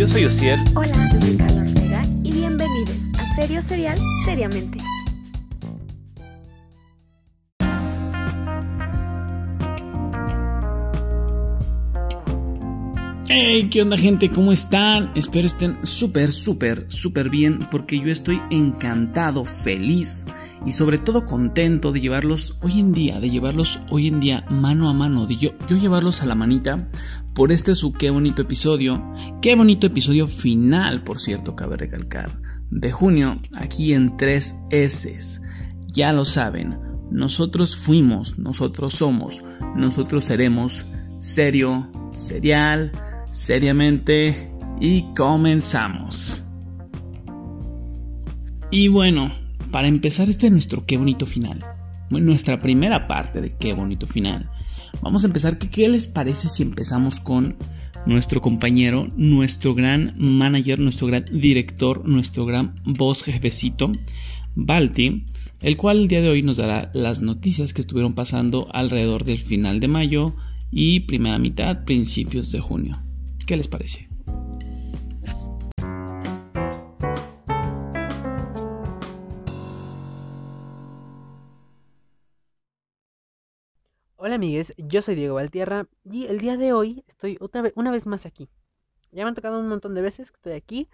yo soy Ociel. Hola, yo soy Carla Ortega y bienvenidos a Serio Serial Seriamente. Hey, ¿qué onda gente? ¿Cómo están? Espero estén súper, súper, súper bien porque yo estoy encantado, feliz y sobre todo contento de llevarlos hoy en día, de llevarlos hoy en día mano a mano, de yo, yo llevarlos a la manita por este su qué bonito episodio, qué bonito episodio final, por cierto, cabe recalcar, de junio, aquí en 3 S. Ya lo saben, nosotros fuimos, nosotros somos, nosotros seremos serio, serial, seriamente y comenzamos. Y bueno, para empezar este nuestro qué bonito final, nuestra primera parte de qué bonito final, vamos a empezar qué les parece si empezamos con nuestro compañero, nuestro gran manager, nuestro gran director, nuestro gran voz jefecito, Balti, el cual el día de hoy nos dará las noticias que estuvieron pasando alrededor del final de mayo y primera mitad, principios de junio. ¿Qué les parece? Hola amigues, yo soy Diego Valtierra y el día de hoy estoy una vez más aquí. Ya me han tocado un montón de veces que estoy aquí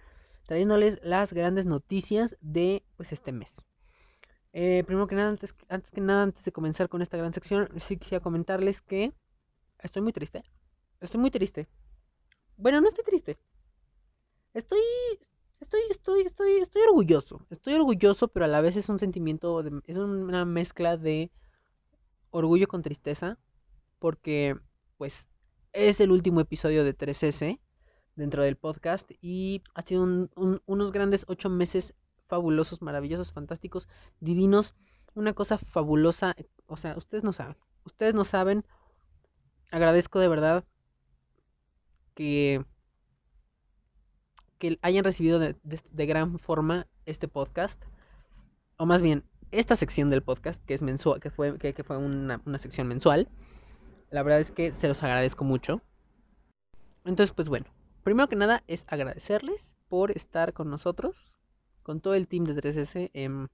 trayéndoles las grandes noticias de pues este mes. Eh, primero que nada, antes, antes que nada, antes de comenzar con esta gran sección, sí quisiera comentarles que estoy muy triste. Estoy muy triste. Bueno, no estoy triste. Estoy, estoy, estoy, estoy, estoy orgulloso. Estoy orgulloso, pero a la vez es un sentimiento, es una mezcla de orgullo con tristeza, porque, pues, es el último episodio de 3S dentro del podcast y ha sido unos grandes ocho meses fabulosos, maravillosos, fantásticos, divinos, una cosa fabulosa, o sea, ustedes no saben, ustedes no saben, agradezco de verdad que, que hayan recibido de, gran forma este podcast. O más bien, esta sección del podcast, que es mensual, que fue, que, fue una, una sección mensual. La verdad es que se los agradezco mucho. Entonces, pues bueno, primero que nada es agradecerles por estar con nosotros, con todo el team de 3S, en,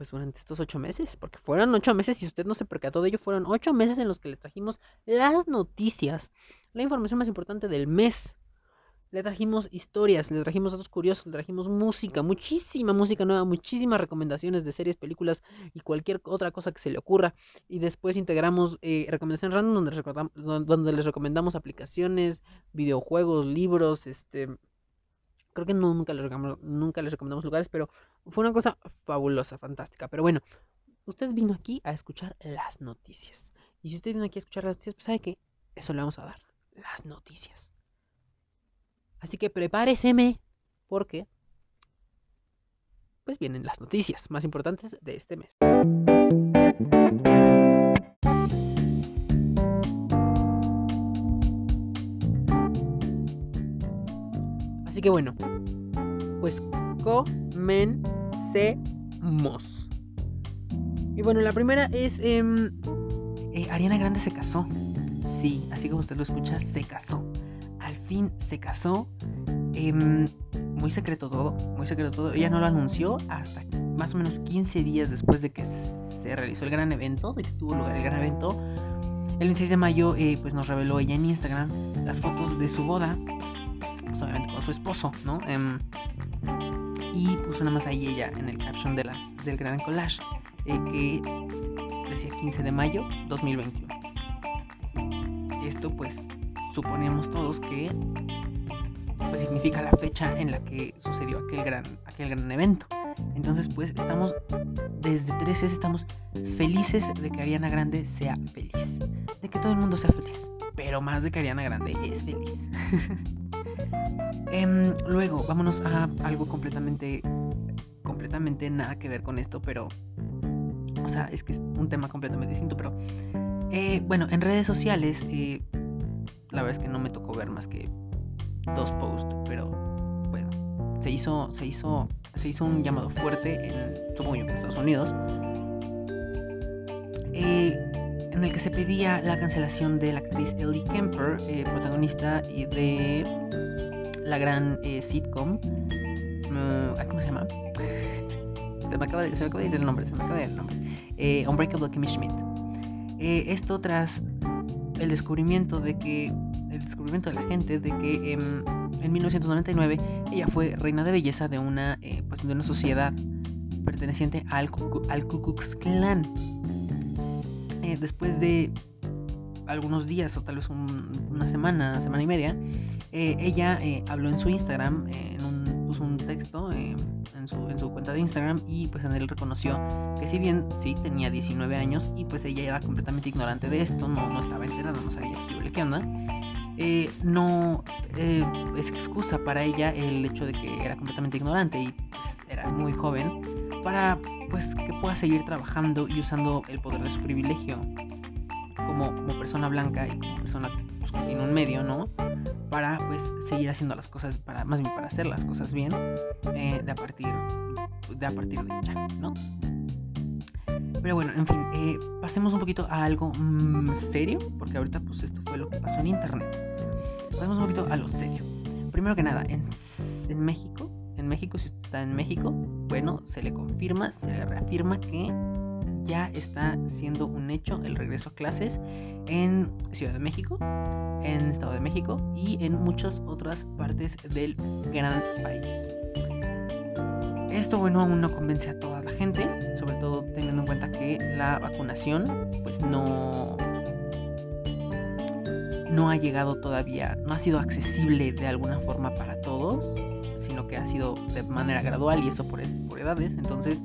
pues durante estos ocho meses, porque fueron ocho meses y usted no se percató de ello, fueron ocho meses en los que le trajimos las noticias, la información más importante del mes. Le trajimos historias, le trajimos datos curiosos, le trajimos música, muchísima música nueva, muchísimas recomendaciones de series, películas y cualquier otra cosa que se le ocurra. Y después integramos eh, recomendaciones random donde les, donde les recomendamos aplicaciones, videojuegos, libros, este Creo que nunca les, nunca les recomendamos lugares, pero fue una cosa fabulosa, fantástica. Pero bueno, usted vino aquí a escuchar las noticias. Y si usted vino aquí a escuchar las noticias, pues sabe que eso le vamos a dar. Las noticias. Así que prepáreseme, porque pues vienen las noticias más importantes de este mes. Así que bueno, pues comencemos. Y bueno, la primera es... Em, eh, Ariana Grande se casó. Sí, así como usted lo escucha, se casó. Al fin se casó. Em, muy secreto todo, muy secreto todo. Ella no lo anunció hasta más o menos 15 días después de que se realizó el gran evento, de que tuvo lugar el gran evento. El 26 de mayo, eh, pues nos reveló ella en Instagram las fotos de su boda obviamente con su esposo, ¿no? Em, y puso nada más ahí ella en el caption de las, del gran collage eh, que decía 15 de mayo 2021. Esto pues suponemos todos que pues significa la fecha en la que sucedió aquel gran, aquel gran evento. Entonces pues estamos desde 13 estamos felices de que Ariana Grande sea feliz, de que todo el mundo sea feliz, pero más de que Ariana Grande es feliz. Em, luego, vámonos a algo completamente, completamente nada que ver con esto, pero, o sea, es que es un tema completamente distinto, pero, eh, bueno, en redes sociales, eh, la verdad es que no me tocó ver más que dos posts, pero, bueno, se hizo, se hizo, se hizo un llamado fuerte en, supongo que en Estados Unidos, eh, en el que se pedía la cancelación de la actriz Ellie Kemper, protagonista de la gran eh, sitcom. Mm, ¿Cómo se llama? se, me acaba de, se me acaba de ir el nombre, se me acaba de ir el nombre. Eh, Unbreakable Kimmy Schmidt. Eh, esto tras el descubrimiento de que el descubrimiento de la gente de que em, en 1999 ella fue reina de belleza de una eh, pues de una sociedad perteneciente al, al Ku Klux después de algunos días o tal vez un- una semana, semana y media, eh, ella eh, habló en su Instagram, eh, en un, puso un texto en, su, en su cuenta de Instagram y pues en él reconoció que si bien sí tenía 19 años y pues ella era completamente ignorante de esto, no, no estaba enterada, no sabía qué qué onda, no es excusa para ella el hecho de que era completamente ignorante y pues era muy joven para pues que pueda seguir trabajando y usando el poder de su privilegio como, como persona blanca y como persona pues, tiene un medio, ¿no? Para pues seguir haciendo las cosas, para más bien para hacer las cosas bien eh, de a partir de a partir de ya, ¿no? Pero bueno, en fin, eh, pasemos un poquito a algo mm, serio, porque ahorita pues esto fue lo que pasó en internet. Pasemos un poquito a lo serio. Primero que nada, en, en México, en México, si usted está en México, bueno, se le confirma, se le reafirma que ya está siendo un hecho el regreso a clases en Ciudad de México, en Estado de México y en muchas otras partes del gran país. Esto, bueno, aún no convence a toda la gente, sobre todo teniendo en cuenta que la vacunación, pues no, no ha llegado todavía, no ha sido accesible de alguna forma para todos, sino que ha sido de manera gradual y eso por, por edades. Entonces,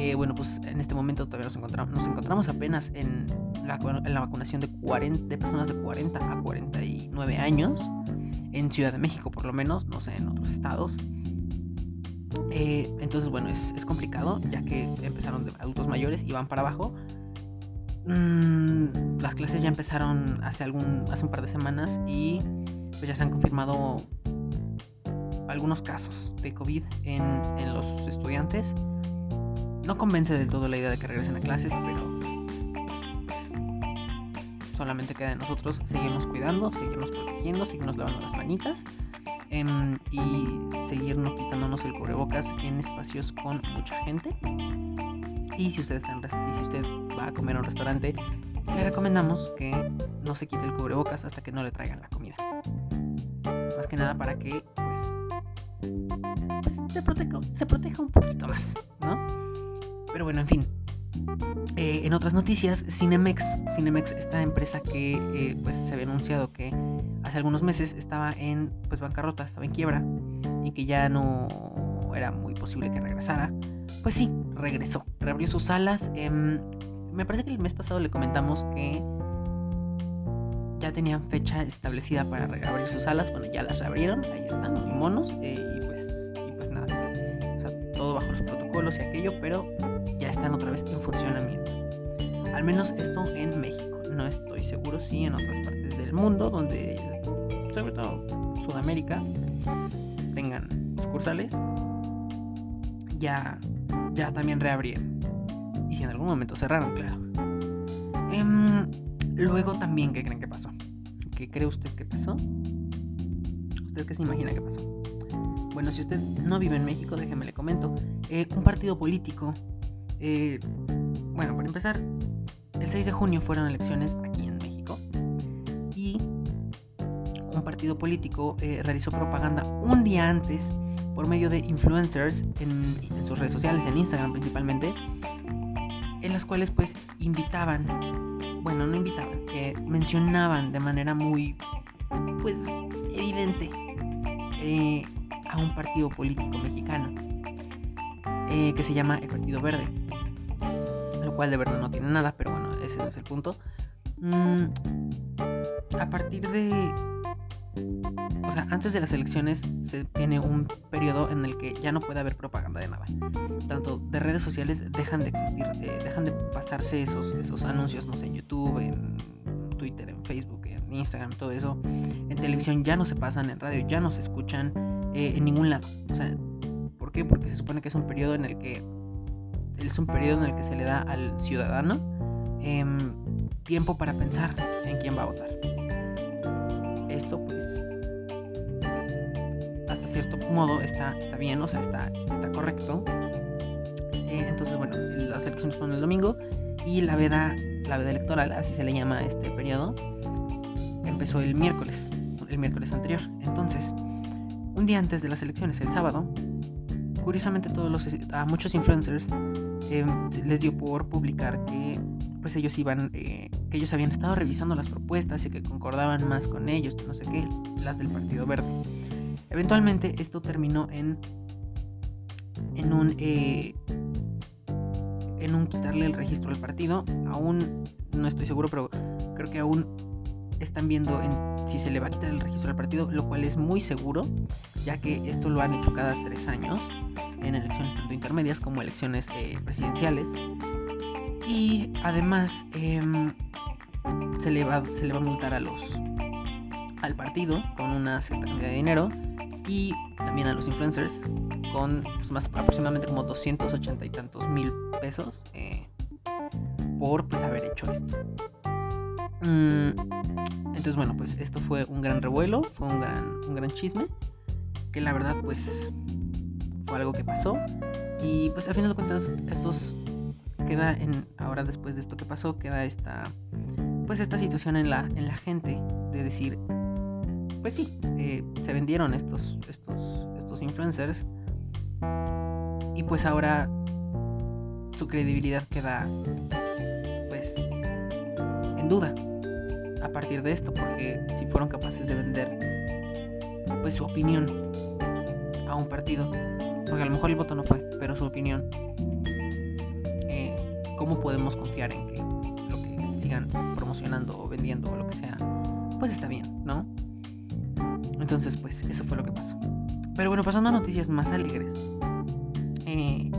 eh, bueno, pues en este momento todavía nos encontramos, nos encontramos apenas en la, vacunación de, 40, de personas de 40 a 49 años, en Ciudad de México por lo menos, no sé, en otros estados. Eh, entonces, bueno, es, es, complicado, ya que empezaron de adultos mayores y van para abajo. Mm, las clases ya empezaron hace, algún, hace un par de semanas y pues ya se han confirmado algunos casos de COVID en, en los estudiantes. No convence del todo la idea de que regresen a clases, pero pues, solamente queda de nosotros seguirnos cuidando, seguirnos protegiendo, seguirnos lavando las manitas eh, y seguirnos quitándonos el cubrebocas en espacios con mucha gente. Y si usted, está en y si usted va a comer a un restaurante, le recomendamos que no se quite el cubrebocas hasta que no le traigan la comida. Más que nada para que pues, pues se, proteja, se proteja un poquito más, ¿no? Pero bueno, en fin. Eh, en otras noticias, Cinemex, Cinemex, esta empresa que eh, pues se había anunciado que hace algunos meses estaba en pues bancarrota, estaba en quiebra y que ya no era muy posible que regresara, pues sí, regresó, reabrió sus salas. Eh, me parece que el mes pasado le comentamos que ya tenían fecha establecida para reabrir sus salas, bueno, ya las reabrieron, ahí están, muy monos, eh, y pues, y pues nada, o sea, todo bajo los protocolos y aquello, pero están otra vez en funcionamiento. Al menos esto en México. No estoy seguro si en otras partes del mundo, donde sobre todo Sudamérica, tengan sucursales, ya, ya también reabrieron. Y si en algún momento cerraron, claro. Em, luego también, ¿qué creen que pasó? ¿Qué cree usted que pasó? ¿Usted qué se imagina que pasó? Bueno, si usted no vive en México, déjeme le comento. Eh, un partido político eh, bueno, para empezar, el 6 de junio fueron elecciones aquí en México y un partido político eh, realizó propaganda un día antes por medio de influencers en, sus redes sociales, en Instagram principalmente, en las cuales pues invitaban, bueno, no invitaban, mencionaban de manera muy, pues, evidente eh, a un partido político mexicano que se llama el Partido Verde de verdad no tiene nada, pero bueno, ese es el punto. Mm, a partir de... O sea, antes de las elecciones se tiene un periodo en el que ya no puede haber propaganda de nada. Tanto de redes sociales dejan de existir, eh, dejan de pasarse esos, esos anuncios, no sé, en YouTube, en Twitter, en Facebook, en Instagram, todo eso. En televisión ya no se pasan, en radio ya no se escuchan, eh, en ningún lado. O sea, ¿por qué? Porque se supone que es un periodo en el que es un periodo en el que se le da al ciudadano eh, tiempo para pensar en quién va a votar. Esto pues cierto modo está, bien, o sea, está, correcto. Eh, entonces, bueno, las elecciones fueron el domingo y la veda, la veda electoral, así se le llama este periodo, empezó el miércoles, el miércoles anterior. Entonces, un día antes de las elecciones, el sábado, curiosamente todos los, a muchos influencers eh, les dio por publicar que pues ellos iban, eh, que ellos habían estado revisando las propuestas y que concordaban más con ellos, no sé qué, las del Partido Verde. Eventualmente esto terminó en, en un, eh, en un quitarle el registro al partido. Aún no estoy seguro, pero creo que aún están viendo en si se le va a quitar el registro al partido, lo cual es muy seguro, ya que esto lo han hecho cada tres años en elecciones tanto intermedias como elecciones eh, presidenciales. Y además em, se, le va, se le va a multar a los al partido con una cierta cantidad de dinero y también a los influencers con pues, más aproximadamente como 280 y tantos mil pesos eh, por pues haber hecho esto. Mm, entonces bueno pues esto fue un gran revuelo, fue un gran, un gran chisme que la verdad pues fue algo que pasó. Y pues a final de cuentas estos queda en ahora después de esto que pasó queda esta pues esta situación en la en la gente de decir pues sí eh, se vendieron estos estos estos influencers. Y pues ahora su credibilidad queda pues en duda a partir de esto porque si fueron capaces de vender pues su opinión a un partido porque a lo mejor el voto no fue pero su opinión ¿cómo podemos confiar en que lo que sigan promocionando o vendiendo o lo que sea, pues está bien, ¿no? Entonces, pues eso fue lo que pasó. Pero bueno, pasando a noticias más alegres eh,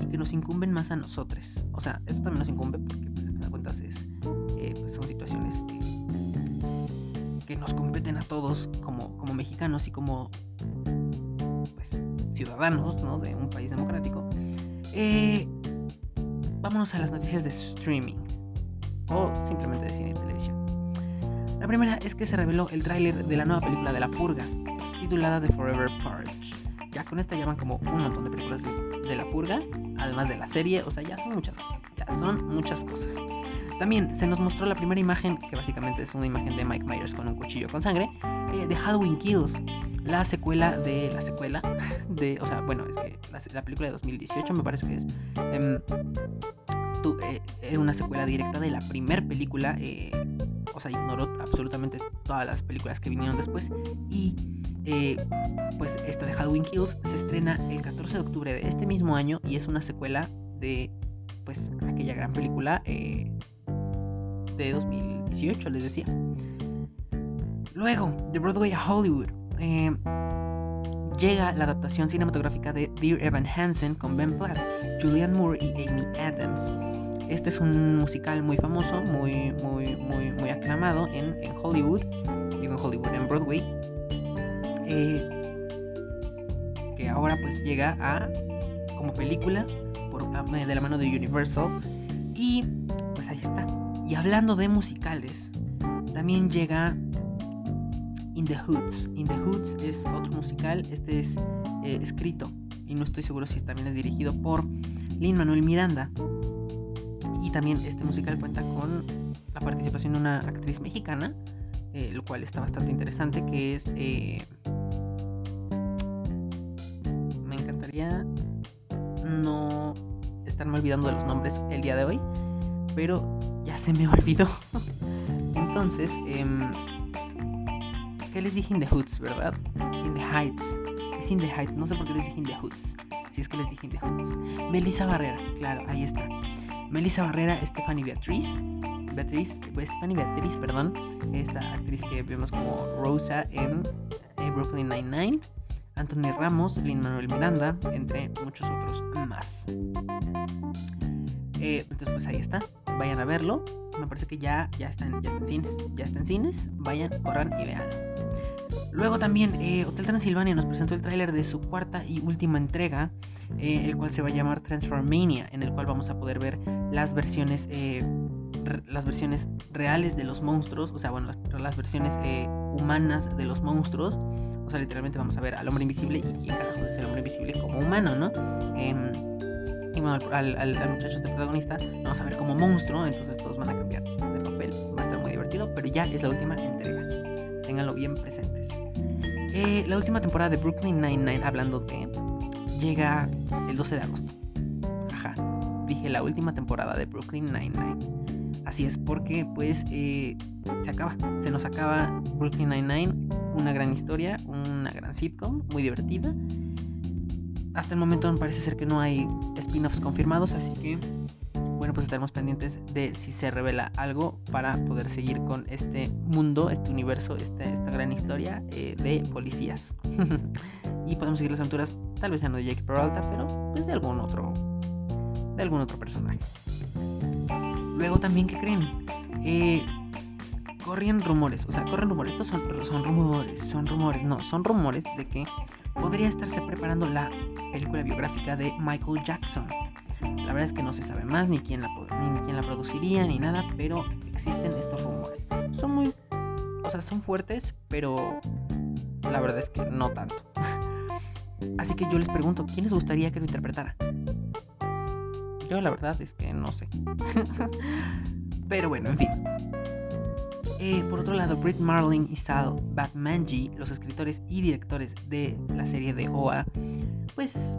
y que nos incumben más a nosotros. O sea, eso también nos incumbe porque, pues, a cuentas, es, que nos competen a todos como, como mexicanos y como pues, ciudadanos ¿no? de un país democrático. Eh, vámonos a las noticias de streaming o simplemente de cine y televisión. La primera es que se reveló el tráiler de la nueva película de La Purga, titulada The Forever Purge. Ya con esta llaman como un montón de películas de, La Purga, además de la serie, o sea, ya son muchas cosas, ya son muchas cosas. También se nos mostró la primera imagen, que básicamente es una imagen de Mike Myers con un cuchillo con sangre, eh, de Halloween Kills, la secuela de la secuela de, o sea, bueno, es que la, película de 2018 me parece que es em, eh, una secuela directa de la primera película, eh, o sea, ignoró absolutamente todas las películas que vinieron después y pues esta de Halloween Kills se estrena el 14 de octubre de este mismo año y es una secuela de pues aquella gran película de 2018, les decía. Luego, de Broadway a Hollywood, eh, llega la adaptación cinematográfica de Dear Evan Hansen con Ben Platt, Julianne Moore y Amy Adams. Este es un musical muy famoso, muy, muy, muy, muy aclamado en, Hollywood, digo en Hollywood, en Broadway, eh, que ahora pues llega a como película por, de la mano de Universal hablando de musicales, también llega In the Hoods. In the Hoods es otro musical, este es eh, escrito y no estoy seguro si también es dirigido por Lin Manuel Miranda. Y también este musical cuenta con la participación de una actriz mexicana, eh, lo cual está bastante interesante, que es... Eh, me encantaría no estarme olvidando de los nombres el día de hoy, pero me olvidó. Entonces, em, ¿Qué les dije in the hoods, verdad? In the heights. Es in the heights. No sé por qué les dije in the hoods. Si es que les dije in the hoods. Melissa Barrera, claro, ahí está. Melissa Barrera, Stephanie Beatriz. Beatriz, pues Stephanie Beatriz, perdón. Esta actriz que vemos como Rosa en eh, Brooklyn Nine-Nine. Anthony Ramos, Lin Manuel Miranda, entre muchos otros más. Eh, entonces, pues ahí está. Vayan a verlo. Me parece que ya, ya, está en, ya está en cines. Ya está en cines. Vayan, corran y vean. Luego también eh, Hotel Transilvania nos presentó el tráiler de su cuarta y última entrega, eh, el cual se va a llamar Transformania, en el cual vamos a poder ver las versiones, eh, las versiones reales de los monstruos, o sea, bueno, las, versiones humanas de los monstruos, o sea, literalmente vamos a ver al hombre invisible y quién carajo es el hombre invisible como humano, ¿no? Al, al, al muchacho este protagonista vamos a ver como monstruo, entonces todos van a cambiar de papel. Va a estar muy divertido, pero ya es la última entrega. Ténganlo bien presentes. Eh, la última temporada de Brooklyn Nine-Nine, hablando de, llega el 12 de agosto. Ajá, dije la última temporada de Brooklyn Nine-Nine. Así es, porque pues eh, se acaba, se nos acaba Brooklyn Nine-Nine, una gran historia, una gran sitcom, muy divertida. Hasta el momento parece ser que no hay spin-offs confirmados, así que bueno, pues estaremos pendientes de si se revela algo para poder seguir con este mundo, este universo, este, esta gran historia eh, de policías. y podemos seguir las aventuras, tal vez ya no de Jake Peralta, pero pues de algún otro, de algún otro personaje. Luego también, ¿qué creen? Eh, corren rumores, o sea, corren rumores, estos son, son rumores, son rumores, no, son rumores de que podría estarse preparando la película biográfica de Michael Jackson. La verdad es que no se sabe más, ni quién la, ni quién la produciría, ni nada, pero existen estos rumores. Son muy, o sea, son fuertes, pero la verdad es que no tanto. Así que yo les pregunto, ¿quién les gustaría que lo interpretara? Yo la verdad es que no sé. pero bueno, en fin. Eh, por otro lado, Britt Marling y Sal Batmanji, los escritores y directores de la serie de OA, pues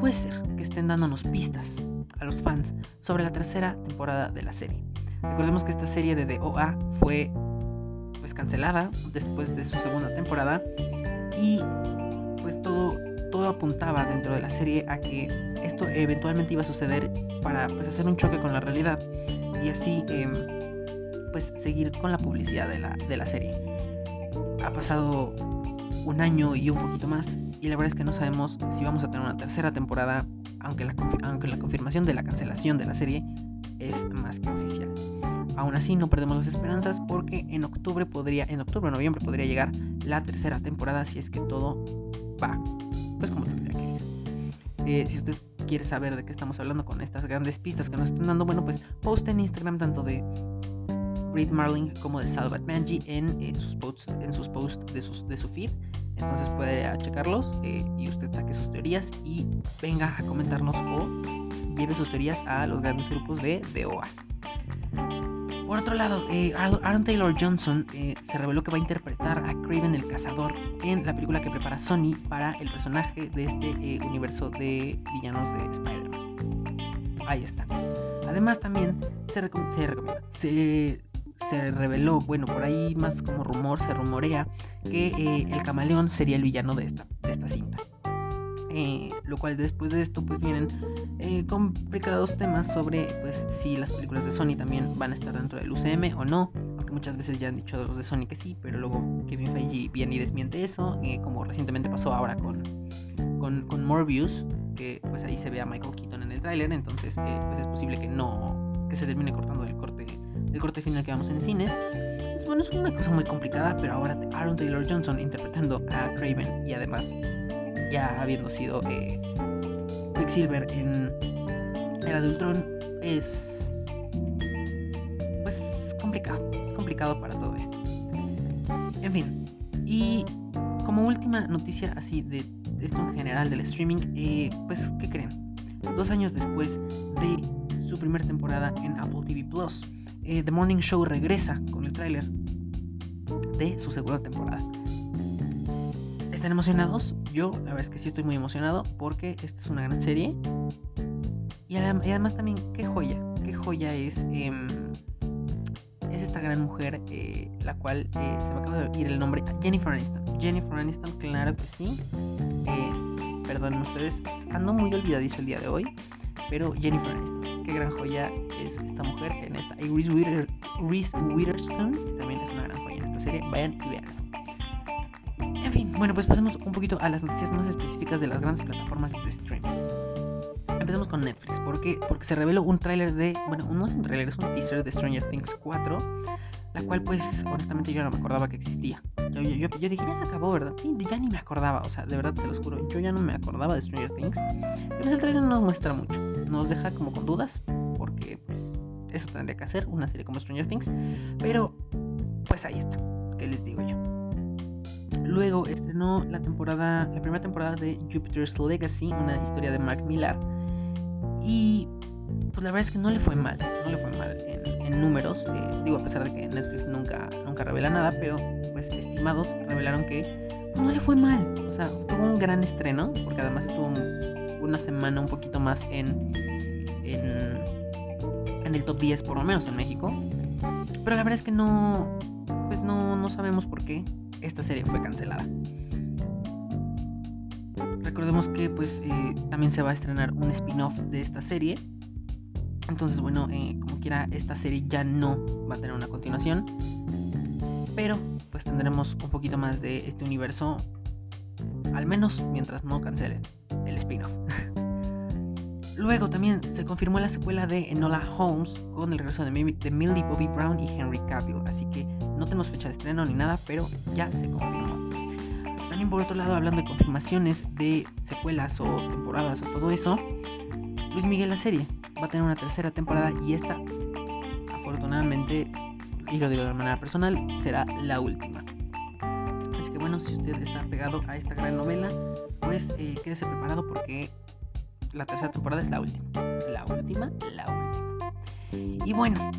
puede ser que estén dándonos pistas a los fans sobre la tercera temporada de la serie. Recordemos que esta serie de DOA fue pues cancelada después de su segunda temporada y pues todo todo apuntaba dentro de la serie a que esto eventualmente iba a suceder para pues, hacer un choque con la realidad y así em, pues seguir con la publicidad de la, de la serie. Ha pasado un año y un poquito más y la verdad es que no sabemos si vamos a tener una tercera temporada, aunque la, aunque la confirmación de la cancelación de la serie es más que oficial. Aún así no perdemos las esperanzas porque en octubre podría, en octubre o noviembre podría llegar la tercera temporada si es que todo va, pues como tendría que ir. Eh, si usted quiere saber de qué estamos hablando con estas grandes pistas que nos están dando, bueno, pues poste en Instagram tanto de Reed Marling como de Salvat Manji en, eh, sus posts, en sus posts de, sus, de su feed. Entonces puede checarlos eh, y usted saque sus teorías y venga a comentarnos o lleve sus teorías a los grandes grupos de DOA. Por otro lado, eh, Aaron Taylor Johnson se reveló que va a interpretar a Craven el Cazador en la película que prepara Sony para el personaje de este universo de villanos de Spider-Man. Ahí está. Además también se, se, se, se reveló, bueno, por ahí más como rumor, se rumorea que eh, el camaleón sería el villano de esta, de esta cinta. Eh, lo cual después de esto pues vienen eh, complicados temas sobre pues si las películas de Sony también van a estar dentro del UCM o no, aunque muchas veces ya han dicho los de Sony que sí, pero luego Kevin Feige viene y desmiente eso, como recientemente pasó ahora con, con, con, Morbius, que pues ahí se ve a Michael Keaton en el tráiler, entonces pues es posible que no, que se termine cortando el corte el corte final que vamos en cines. Pues bueno, es una cosa muy complicada, pero ahora Aaron Taylor Johnson interpretando a Craven y además ya habiendo sido eh, Quicksilver en Era de Ultron es pues complicado, es complicado para todo esto. En fin, y como última noticia así de esto en general del streaming, eh, pues ¿qué creen? Dos años después de su primera temporada en Apple TV Plus. Eh, The Morning Show regresa con el tráiler de su segunda temporada. ¿Están emocionados? Yo, la verdad es que sí estoy muy emocionado porque esta es una gran serie. Y, además también, qué joya, qué joya es, em, es esta gran mujer, eh, la cual eh, se me acaba de ir el nombre, Jennifer Aniston. Jennifer Aniston, claro que sí. perdonen ustedes, ando muy olvidadizo el día de hoy. Pero Jennifer Aniston, qué gran joya es esta mujer en esta. Y Reese, Witherspoon también es una gran joya en esta serie. Vayan y veanlo. En fin, bueno, pues pasemos un poquito a las noticias más específicas de las grandes plataformas de streaming. Empecemos con Netflix, porque, porque se reveló un tráiler de, bueno, no es un tráiler, es un teaser de Stranger Things 4, la cual pues honestamente yo no me acordaba que existía. Yo, dije, ya se acabó, ¿verdad? Sí, ya ni me acordaba, o sea, de verdad se los juro, yo ya no me acordaba de Stranger Things, pero el trailer no nos muestra mucho, nos deja como con dudas, porque pues eso tendría que hacer una serie como Stranger Things, pero pues ahí está, ¿qué les digo yo? Luego estrenó la temporada, la primera temporada de Jupiter's Legacy, una historia de Mark Millar. Y pues la verdad es que no le fue mal, no le fue mal en, números. Eh, digo, a pesar de que Netflix nunca, nunca revela nada, pero pues estimados revelaron que pues, no le fue mal. O sea, tuvo un gran estreno, porque además estuvo una semana un poquito más en, en, el top 10, por lo menos en México. Pero la verdad es que no, pues no, no sabemos por qué esta serie fue cancelada. Recordemos que pues eh, también se va a estrenar un spin-off de esta serie. Entonces bueno, eh, como quiera, esta serie ya no va a tener una continuación. Pero pues tendremos un poquito más de este universo. Al menos mientras no cancelen el spin-off. Luego también se confirmó la secuela de Enola Holmes con el regreso de, Millie Bobby Brown y Henry Cavill. Así que no tenemos fecha de estreno ni nada, pero ya se confirmó. También por otro lado, hablando de confirmaciones de secuelas o temporadas o todo eso, Luis Miguel la serie va a tener una tercera temporada y esta, afortunadamente, y lo digo de manera personal, será la última. Así que bueno, si usted está pegado a esta gran novela, pues eh, quédese preparado porque la tercera temporada es la última. La última, la última. Y bueno,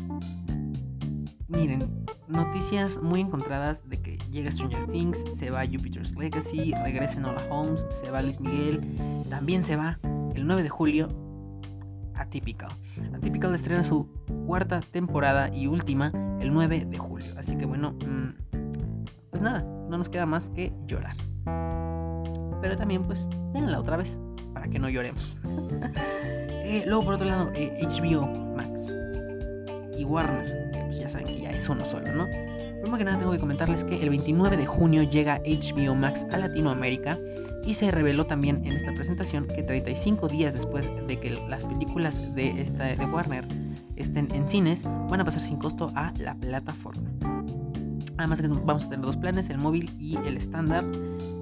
miren, noticias muy encontradas de que llega Stranger Things, se va Jupiter's Legacy, regresa Nola Holmes, se va Luis Miguel, también se va el 9 de julio Atypical. Atypical estrena su cuarta temporada y última el 9 de julio. Así que bueno, mm, pues nada, no nos queda más que llorar. Pero también pues, la otra vez para que no lloremos. Eh, luego, por otro lado, HBO eh, Max y Warner, pues ya saben que ya es uno solo, ¿no? Primero que nada, tengo que comentarles que el 29 de junio llega HBO Max a Latinoamérica y se reveló también en esta presentación que 35 días después de que las películas de, esta, de Warner estén en cines, van a pasar sin costo a la plataforma. Además que vamos a tener dos planes, el móvil y el estándar.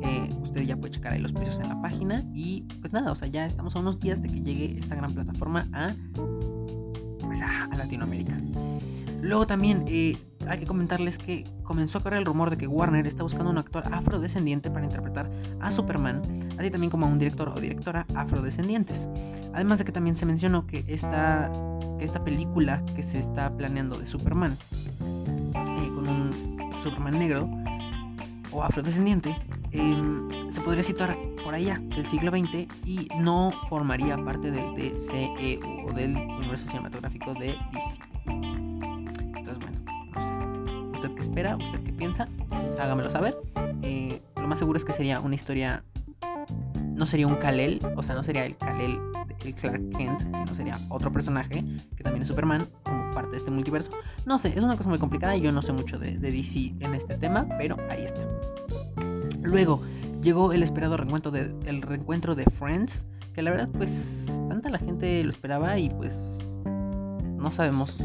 Eh, usted ya puede checar ahí los precios en la página. Y pues nada, o sea, ya estamos a unos días de que llegue esta gran plataforma a, pues, a, Latinoamérica. Luego también eh, hay que comentarles que comenzó a correr el rumor de que Warner está buscando un actor afrodescendiente para interpretar a Superman, así también como un director o directora afrodescendientes. Además de que también se mencionó que esta, que esta película que se está planeando de Superman, eh, con un Superman negro o afrodescendiente, em, se podría situar por allá del siglo XX y no formaría parte del DCEU o del universo cinematográfico de DC. Espera? ¿Usted qué piensa? Hágamelo saber. Eh, lo más seguro es que sería una historia. No sería un Kalel, o sea, no sería el Kalel, el Clark Kent, sino sería otro personaje que también es Superman, parte de este multiverso. No sé, es una cosa muy complicada y yo no sé mucho de, DC en este tema, pero ahí está. Luego llegó el esperado reencuentro de, el reencuentro de Friends, que la verdad pues tanta la gente lo esperaba y pues no sabemos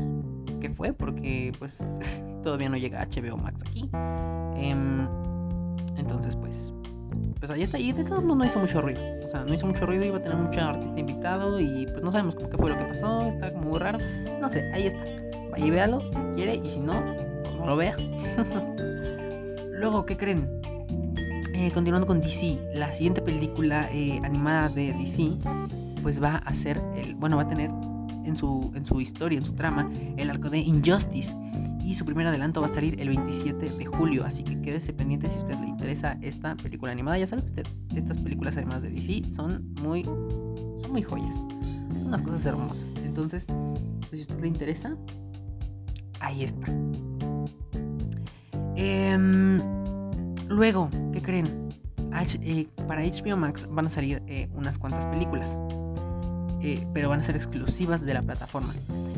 qué fue porque pues todavía no llega HBO Max aquí. Em, entonces pues pues ahí está y de todos modos no hizo mucho ruido. O sea, no hizo mucho ruido, iba a tener mucho artista invitado y pues no sabemos qué fue lo que pasó, está como muy raro. No sé, ahí está. Vaya véalo si quiere y si no, pues no lo vea. Luego, ¿qué creen? Eh, continuando con DC, la siguiente película eh, animada de DC, pues va a ser el, bueno, va a tener en su, en su historia, en su trama, el arco de Injustice. Y su primer adelanto va a salir el 27 de julio, así que quédese pendiente si a usted le interesa esta película animada. Ya sabe usted, estas películas animadas de DC son muy, son muy joyas, son unas cosas hermosas. Entonces, pues, si a usted le interesa, ahí está. Em, luego, ¿qué creen? Eh, para HBO Max van a salir eh, unas cuantas películas. Eh, pero van a ser exclusivas de la plataforma.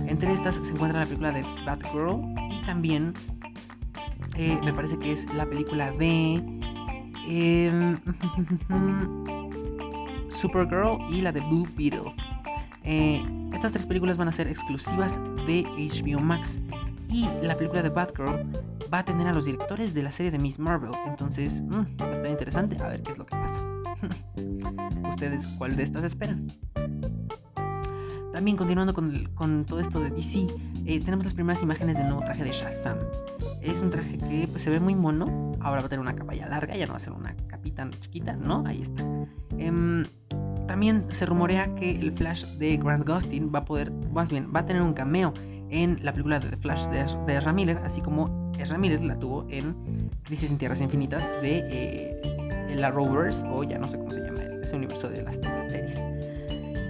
Entre estas se encuentra la película de Batgirl y también eh, me parece que es la película de em, Supergirl y la de Blue Beetle. Eh, estas tres películas van a ser exclusivas de HBO Max y la película de Batgirl va a tener a los directores de la serie de Miss Marvel. Entonces, mm, va a estar interesante a ver qué es lo que pasa. ¿Ustedes cuál de estas esperan? También continuando con, todo esto de DC, eh, tenemos las primeras imágenes del nuevo traje de Shazam. es un traje que pues, se ve muy mono. Ahora va a tener una capa ya larga, ya no va a ser una capita chiquita, ¿no? Ahí está. Em, también se rumorea que el Flash de Grant Gustin va a poder, más bien, va a tener un cameo en la película de The Flash de, de Ezra Miller, así como Ezra Miller la tuvo en Crisis en Tierras Infinitas de eh, la Rovers, o ya no sé cómo se llama ese universo de las series.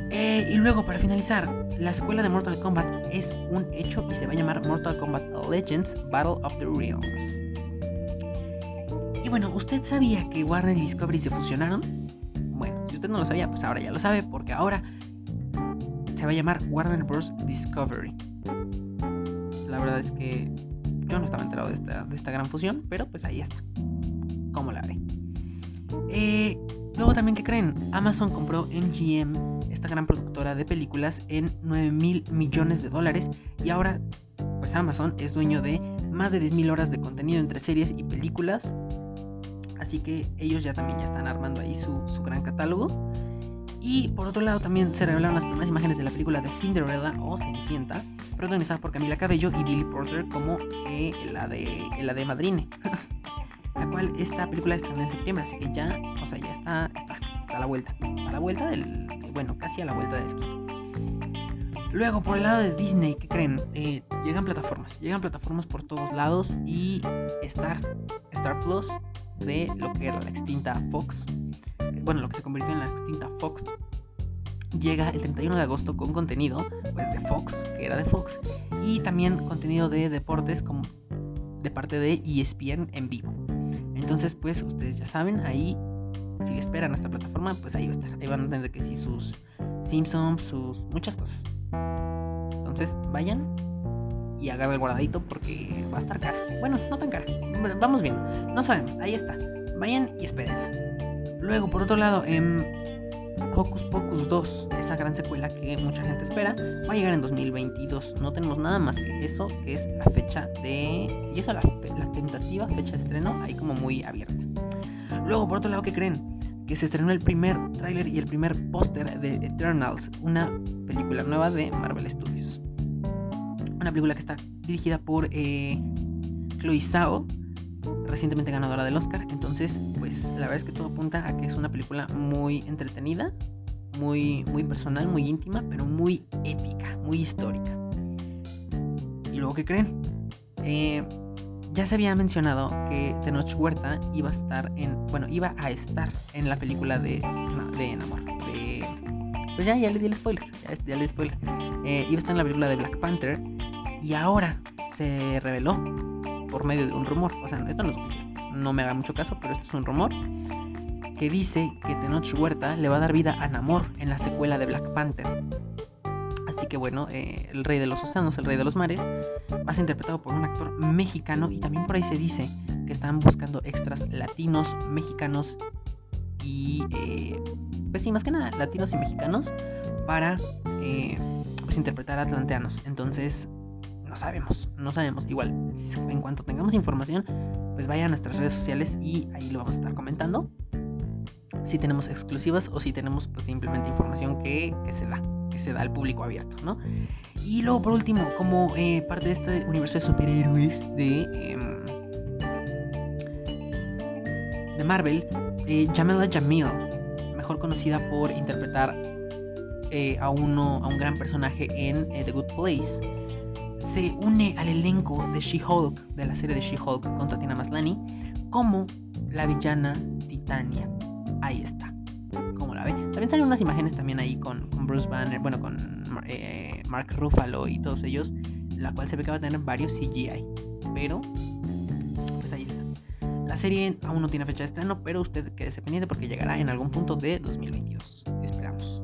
Eh, y luego, para finalizar, la secuela de Mortal Kombat es un hecho y se va a llamar Mortal Kombat Legends Battle of the Realms. Y bueno, ¿usted sabía que Warner y Discovery se fusionaron? Bueno, si usted no lo sabía, pues ahora ya lo sabe, porque ahora se va a llamar Warner Bros. Discovery. La verdad es que yo no estaba enterado de esta, de esta gran fusión, pero pues ahí está. ¿Cómo la ve? Eh, luego también, ¿qué creen? Amazon compró MGM, esta gran productora de películas, en 9 mil millones de dólares. Y ahora, pues Amazon es dueño de más de 10 mil horas de contenido entre series y películas. Así que ellos ya también ya están armando ahí su, su gran catálogo. Y por otro lado también se revelaron las primeras imágenes de la película de Cinderella o Cenicienta, protagonizada por Camila Cabello y Billy Porter como eh, la, de, la de Madrine. la cual esta película estrenó en septiembre, así que ya, o sea, ya está, está, a la vuelta. A la vuelta del, bueno, casi a la vuelta de esquí. Luego, por el lado de Disney, ¿qué creen? Eh, llegan plataformas, llegan plataformas por todos lados y Star, Star Plus de lo que era la extinta Fox, bueno, lo que se convirtió en la extinta Fox, llega el 31 de agosto con contenido pues de Fox, que era de Fox, y también contenido de deportes como de parte de ESPN en vivo. Entonces, pues ustedes ya saben, ahí si esperan a esta plataforma, pues ahí va a estar. Ahí van a tener que sí sus Simpsons, sus muchas cosas. Entonces, vayan y hagan el guardadito porque va a estar cara. Bueno, no tan cara. Vamos viendo. No sabemos. Ahí está. Vayan y esperen. Luego, por otro lado, en Hocus Pocus 2, esa gran secuela que mucha gente espera, va a llegar en 2022. No tenemos nada más que eso, que es la fecha de... Y eso, la, la tentativa fecha de estreno, ahí como muy abierta. Luego, por otro lado, ¿qué creen? Que se estrenó el primer tráiler y el primer póster de Eternals, una película nueva de Marvel Studios. Una película que está dirigida por eh, Chloe Zhao, recientemente ganadora del Oscar. Entonces, pues la verdad es que todo apunta a que es una película muy entretenida, muy, muy personal, muy íntima, pero muy épica, muy histórica. ¿Y luego qué creen? Eh, ya se había mencionado que Tenoch Huerta iba a estar en, bueno, iba a estar en la película de, de Enamor. De, pues ya, ya le di el spoiler, ya, ya le di el spoiler. Eh, iba a estar en la película de Black Panther y ahora se reveló por medio de un rumor, o sea, esto no es oficial, no me haga mucho caso, pero esto es un rumor que dice que Tenoch Huerta le va a dar vida a Namor en la secuela de Black Panther. Así que bueno, eh, el rey de los océanos, el rey de los mares, va a ser interpretado por un actor mexicano y también por ahí se dice que están buscando extras latinos, mexicanos y eh, pues sí, más que nada latinos y mexicanos para eh, pues interpretar atlanteanos. Entonces no sabemos, no sabemos. Igual, en cuanto tengamos información, pues vaya a nuestras redes sociales y ahí lo vamos a estar comentando. Si tenemos exclusivas o si tenemos pues simplemente información que se da se da al público abierto, ¿no? Y luego, por último, como eh, parte de este universo de superhéroes de, em, de Marvel, eh, Jamela Jamil, mejor conocida por interpretar eh, a, uno, a un gran personaje en The Good Place, se une al elenco de She-Hulk, de la serie de She-Hulk con Tatiana Maslany, como la villana Titania. Ahí está. Como la ve. También salen unas imágenes también ahí con, Bruce Banner, bueno, con eh, Mark Ruffalo y todos ellos, la cual se ve que va a tener varios CGI. Pero, pues ahí está. La serie aún no tiene fecha de estreno, pero usted quédese pendiente porque llegará en algún punto de 2022. Esperamos.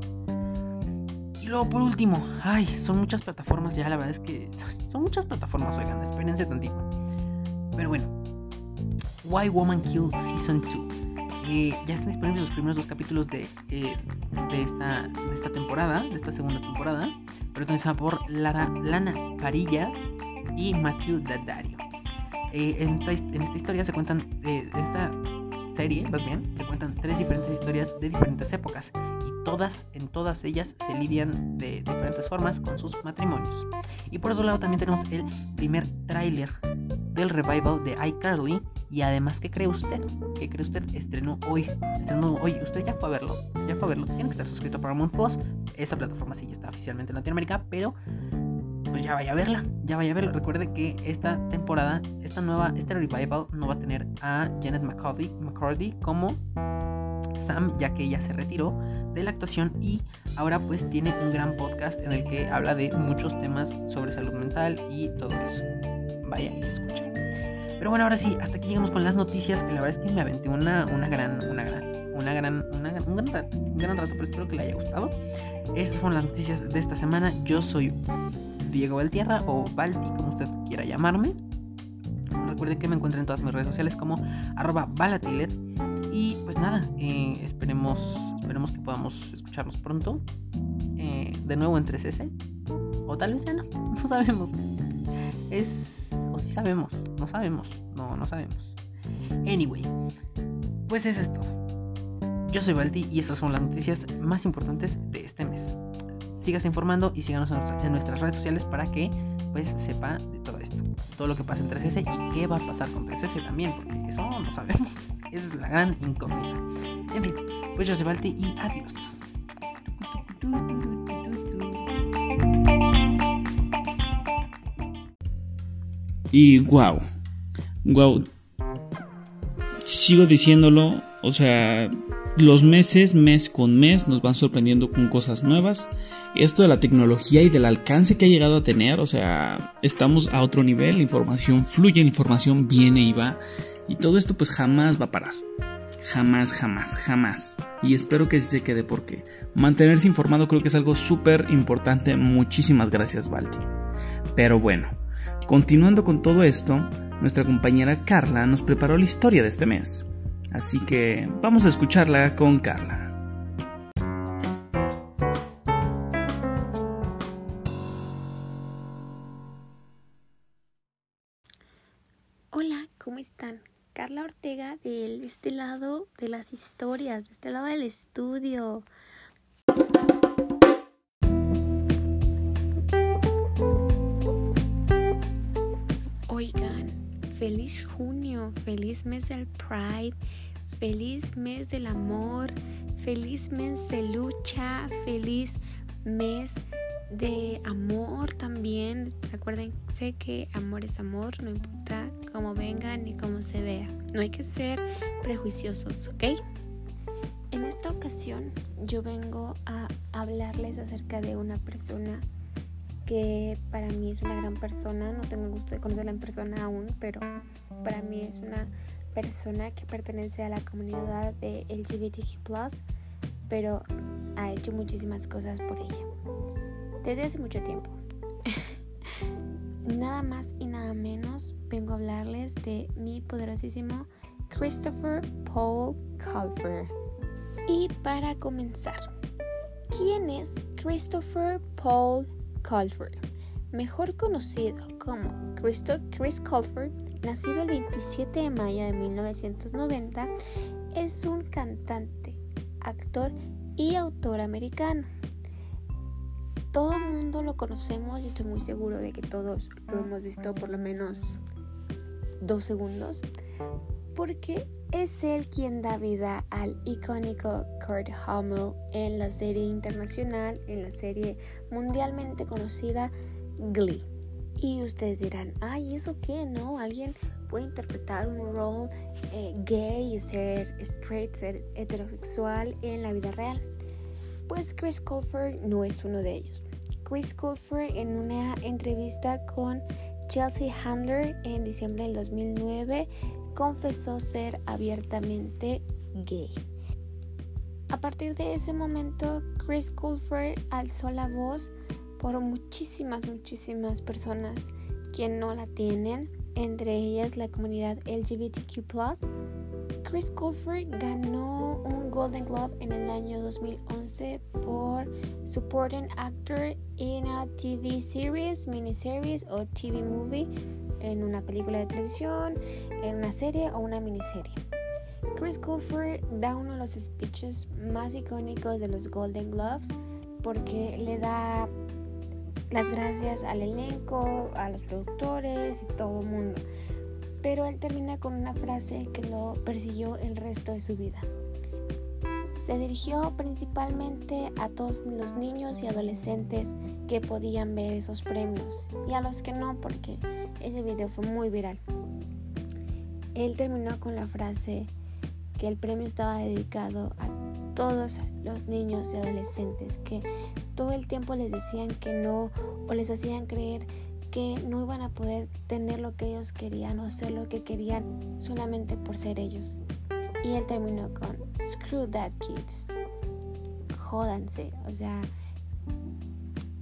Y luego, por último, ay, son muchas plataformas ya, la verdad es que son muchas plataformas, oigan, espérense tantito. Pero bueno, Why Woman Kill Season 2 eh, ya están disponibles los primeros dos capítulos de, eh, de, esta, de esta temporada, de esta segunda temporada, protagonizada por Lara, Lana Parilla y Matthew Daddario. Eh, en, esta, en, esta, historia se cuentan, en esta serie, más bien, se cuentan tres diferentes historias de diferentes épocas y todas, en todas ellas se lidian de diferentes formas con sus matrimonios. Y por otro lado también tenemos el primer tráiler del revival de iCarly. Y además, ¿qué cree usted? ¿Qué cree usted? Estrenó hoy. Estrenó hoy. Usted ya fue a verlo. Ya fue a verlo. Tiene que estar suscrito a Paramount Plus. Esa plataforma sí ya está oficialmente en Latinoamérica. Pero pues ya vaya a verla. Ya vaya a verla. Recuerde que esta temporada, esta nueva, este revival no va a tener a Janet McCarthy, McCarthy como Sam, ya que ella se retiró de la actuación y ahora pues tiene un gran podcast en el que habla de muchos temas sobre salud mental y todo eso. Vaya y escucha. Pero bueno, ahora sí, hasta aquí llegamos con las noticias, que la verdad es que me aventé una, una gran, una gran, una gran, una, un, gran rato, un gran rato, pero espero que le haya gustado. Estas fueron las noticias de esta semana. Yo soy Diego Valtierra o Balti, como usted quiera llamarme. Recuerden que me encuentren en todas mis redes sociales como arroba balatilet. Y pues nada, eh, esperemos, esperemos que podamos escucharnos pronto. Eh, de nuevo en 3S. O tal vez ya no, no sabemos. Es. O si sabemos, no sabemos. No, no sabemos. Anyway, pues eso es todo. Yo soy Balti y estas son las noticias más importantes de este mes. Sígase informando y síganos en nuestras redes sociales para que pues sepa de todo esto, todo lo que pasa en 3S y qué va a pasar con 3S también, porque eso no sabemos. Esa es la gran incógnita. En fin, pues yo soy Balti y adiós. Y wow, wow, sigo diciéndolo, o sea, los meses, mes con mes, nos van sorprendiendo con cosas nuevas. Esto de la tecnología y del alcance que ha llegado a tener, o sea, estamos a otro nivel, la información fluye, la información viene y va, y todo esto pues jamás va a parar. Jamás, jamás, jamás. Y espero que se quede porque mantenerse informado creo que es algo súper importante. Muchísimas gracias, Balti. Pero bueno, continuando con todo esto, nuestra compañera Carla nos preparó la historia de este mes. Así que vamos a escucharla con Carla. ¿Cómo están? Carla Ortega de este lado de las historias, de este lado del estudio. Oigan, feliz junio, feliz mes del Pride, feliz mes del amor, feliz mes de lucha, feliz mes de amor también. Acuérdense que amor es amor, no importa cómo venga ni cómo se vea. No hay que ser prejuiciosos, ¿ok? En esta ocasión yo vengo a hablarles acerca de una persona que para mí es una gran persona. No tengo el gusto de conocerla en persona aún, pero para mí es una persona que pertenece a la comunidad de LGBTQ, pero ha hecho muchísimas cosas por ella desde hace mucho tiempo. nada más y nada menos vengo a hablarles de mi poderosísimo Christopher Paul Colfer. Y para comenzar, ¿quién es Christopher Paul Colfer? Mejor conocido como Christo Chris Colfer, nacido el 27 de mayo de 1990, es un cantante, actor y autor americano todo mundo lo conocemos y estoy muy seguro de que todos lo hemos visto por lo menos dos segundos, porque es él quien da vida al icónico Kurt Hummel en la serie internacional, en la serie mundialmente conocida Glee. Y ustedes dirán, ay, ¿eso qué? ¿No? Alguien puede interpretar un rol eh, gay ser straight, ser heterosexual en la vida real. Pues Chris Colfer no es uno de ellos. Chris Colfer en una entrevista con Chelsea Handler en diciembre del 2009 confesó ser abiertamente gay. A partir de ese momento, Chris Colfer alzó la voz por muchísimas, muchísimas personas que no la tienen, entre ellas la comunidad LGBTQ Chris Colfer ganó un Golden Globe en el año 2011 por Supporting Actor in a TV Series, Miniseries o TV Movie, en una película de televisión, en una serie o una miniserie. Chris Colfer da uno de los speeches más icónicos de los Golden Globes porque le da las gracias al elenco, a los productores y todo el mundo pero él termina con una frase que lo persiguió el resto de su vida. Se dirigió principalmente a todos los niños y adolescentes que podían ver esos premios y a los que no porque ese video fue muy viral. Él terminó con la frase que el premio estaba dedicado a todos los niños y adolescentes que todo el tiempo les decían que no o les hacían creer que no iban a poder tener lo que ellos querían o ser lo que querían solamente por ser ellos. Y él terminó con Screw that kids. Jódanse, o sea,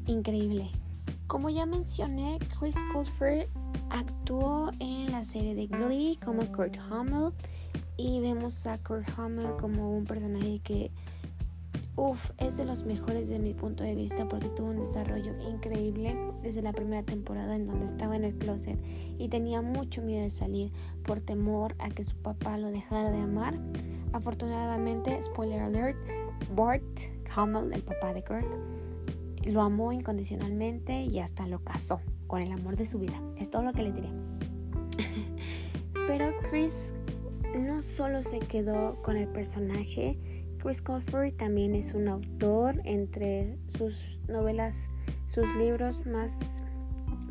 increíble. Como ya mencioné, Chris Colfer actuó en la serie de Glee como Kurt Hummel y vemos a Kurt Hummel como un personaje que Uf, es de los mejores de mi punto de vista porque tuvo un desarrollo increíble desde la primera temporada en donde estaba en el closet y tenía mucho miedo de salir por temor a que su papá lo dejara de amar. Afortunadamente, spoiler alert, Bart Hummel, el papá de Kurt, lo amó incondicionalmente y hasta lo casó con el amor de su vida. Es todo lo que les diré. Pero Chris no solo se quedó con el personaje, Chris Colfer también es un autor entre sus novelas, sus libros más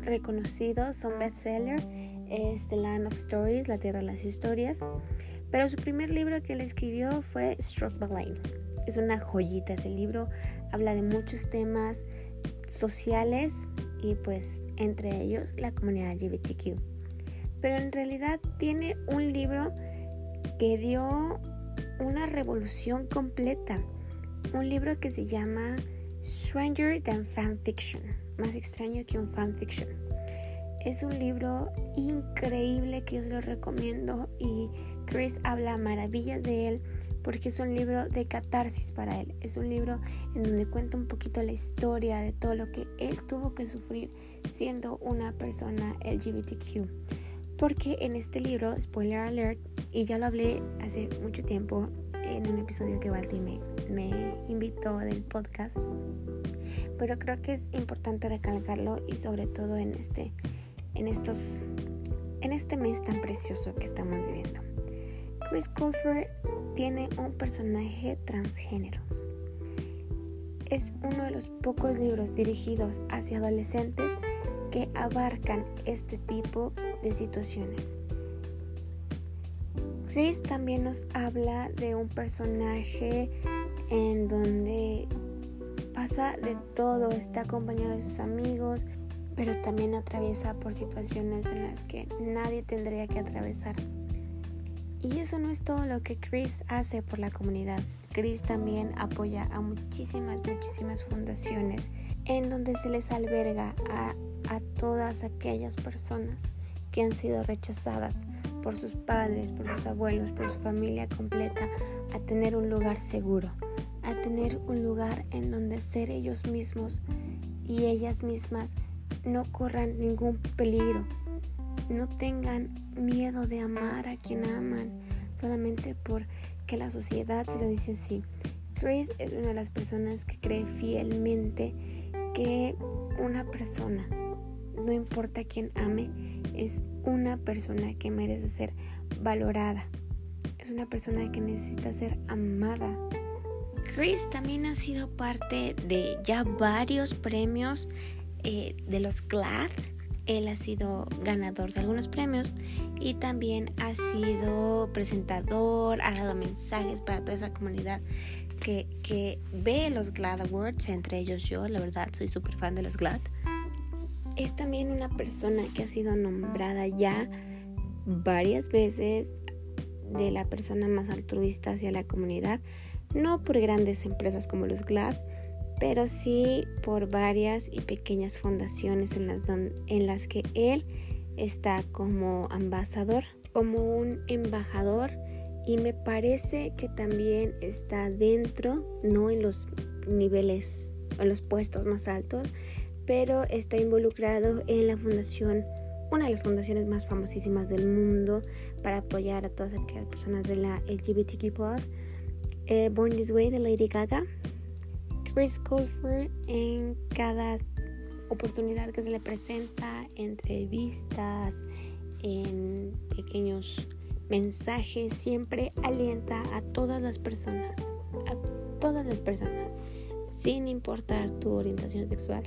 reconocidos son bestseller, es The Land of Stories, La Tierra de las Historias, pero su primer libro que él escribió fue Struck by Lightning. Es una joyita ese libro, habla de muchos temas sociales y pues entre ellos la comunidad LGBTQ. Pero en realidad tiene un libro que dio una revolución completa. Un libro que se llama Stranger Than Fanfiction, más extraño que un fanfiction. Es un libro increíble que yo lo recomiendo y Chris habla maravillas de él porque es un libro de catarsis para él. Es un libro en donde cuenta un poquito la historia de todo lo que él tuvo que sufrir siendo una persona LGBTQ. Porque en este libro, spoiler alert, y ya lo hablé hace mucho tiempo en un episodio que me, me invitó del podcast. Pero creo que es importante recalcarlo y sobre todo en este, en estos, en este mes tan precioso que estamos viviendo. Chris Colfer tiene un personaje transgénero. Es uno de los pocos libros dirigidos hacia adolescentes que abarcan este tipo de situaciones. Chris también nos habla de un personaje en donde pasa de todo, está acompañado de sus amigos, pero también atraviesa por situaciones en las que nadie tendría que atravesar. Y eso no es todo lo que Chris hace por la comunidad. Chris también apoya a muchísimas, muchísimas fundaciones en donde se les alberga a, a todas aquellas personas que han sido rechazadas por sus padres, por sus abuelos, por su familia completa, a tener un lugar seguro, a tener un lugar en donde ser ellos mismos y ellas mismas no corran ningún peligro, no tengan miedo de amar a quien aman solamente porque la sociedad se lo dice así. Chris es una de las personas que cree fielmente que una persona, no importa quién ame, es una persona que merece ser valorada. Es una persona que necesita ser amada. Chris también ha sido parte de ya varios premios eh, de los GLAD. Él ha sido ganador de algunos premios y también ha sido presentador, ha dado mensajes para toda esa comunidad que, que ve los GLAD Awards, entre ellos yo, la verdad soy súper fan de los GLAD es también una persona que ha sido nombrada ya varias veces de la persona más altruista hacia la comunidad, no por grandes empresas como los GLAD, pero sí por varias y pequeñas fundaciones en las, que él está como ambasador, como un embajador y me parece que también está dentro, no en los niveles, en los puestos más altos, pero está involucrado en la fundación, una de las fundaciones más famosísimas del mundo para apoyar a todas aquellas personas de la LGBTQ+. Eh, Born This Way de Lady Gaga. Chris Colfer en cada oportunidad que se le presenta, entrevistas, en pequeños mensajes, siempre alienta a todas las personas, a todas las personas, sin importar tu orientación sexual,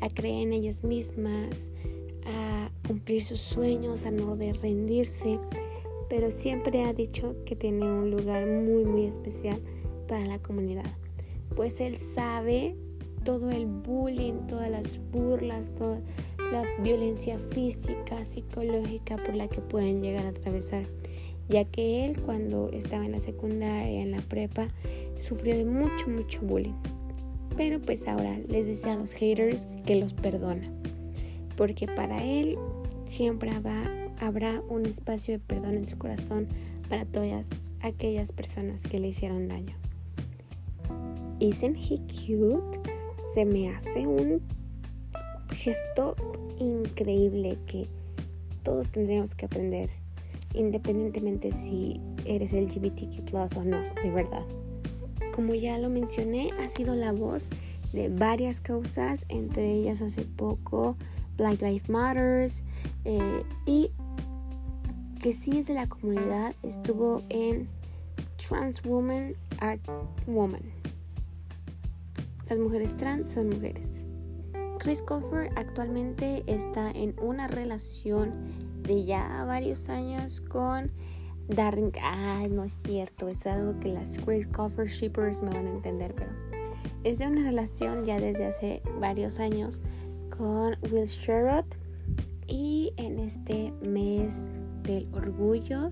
a creer en ellas mismas, a cumplir sus sueños, a no de rendirse, pero siempre ha dicho que tiene un lugar muy muy especial para la comunidad, pues él sabe todo el bullying, todas las burlas, toda la violencia física, psicológica por la que pueden llegar a atravesar, ya que él cuando estaba en la secundaria, en la prepa, sufrió de mucho, mucho bullying. Pero pues ahora les desea a los haters que los perdona, porque para él siempre habrá un espacio de perdón en su corazón para todas aquellas personas que le hicieron daño. Isn't he cute? Se me hace un gesto increíble que todos tendríamos que aprender, independientemente si eres LGBTQ o no, de verdad. Como ya lo mencioné, ha sido la voz de varias causas, entre ellas hace poco Black Lives Matters eh, y que sí es de la comunidad, estuvo en Trans Woman Art Woman. Las mujeres trans son mujeres. Chris Colfer actualmente está en una relación de ya varios años con Darren. Ah, no es cierto, es algo que las Chris Colfer shippers me van a entender, pero es de una relación ya desde hace varios años con Will Sherrod y en este mes del orgullo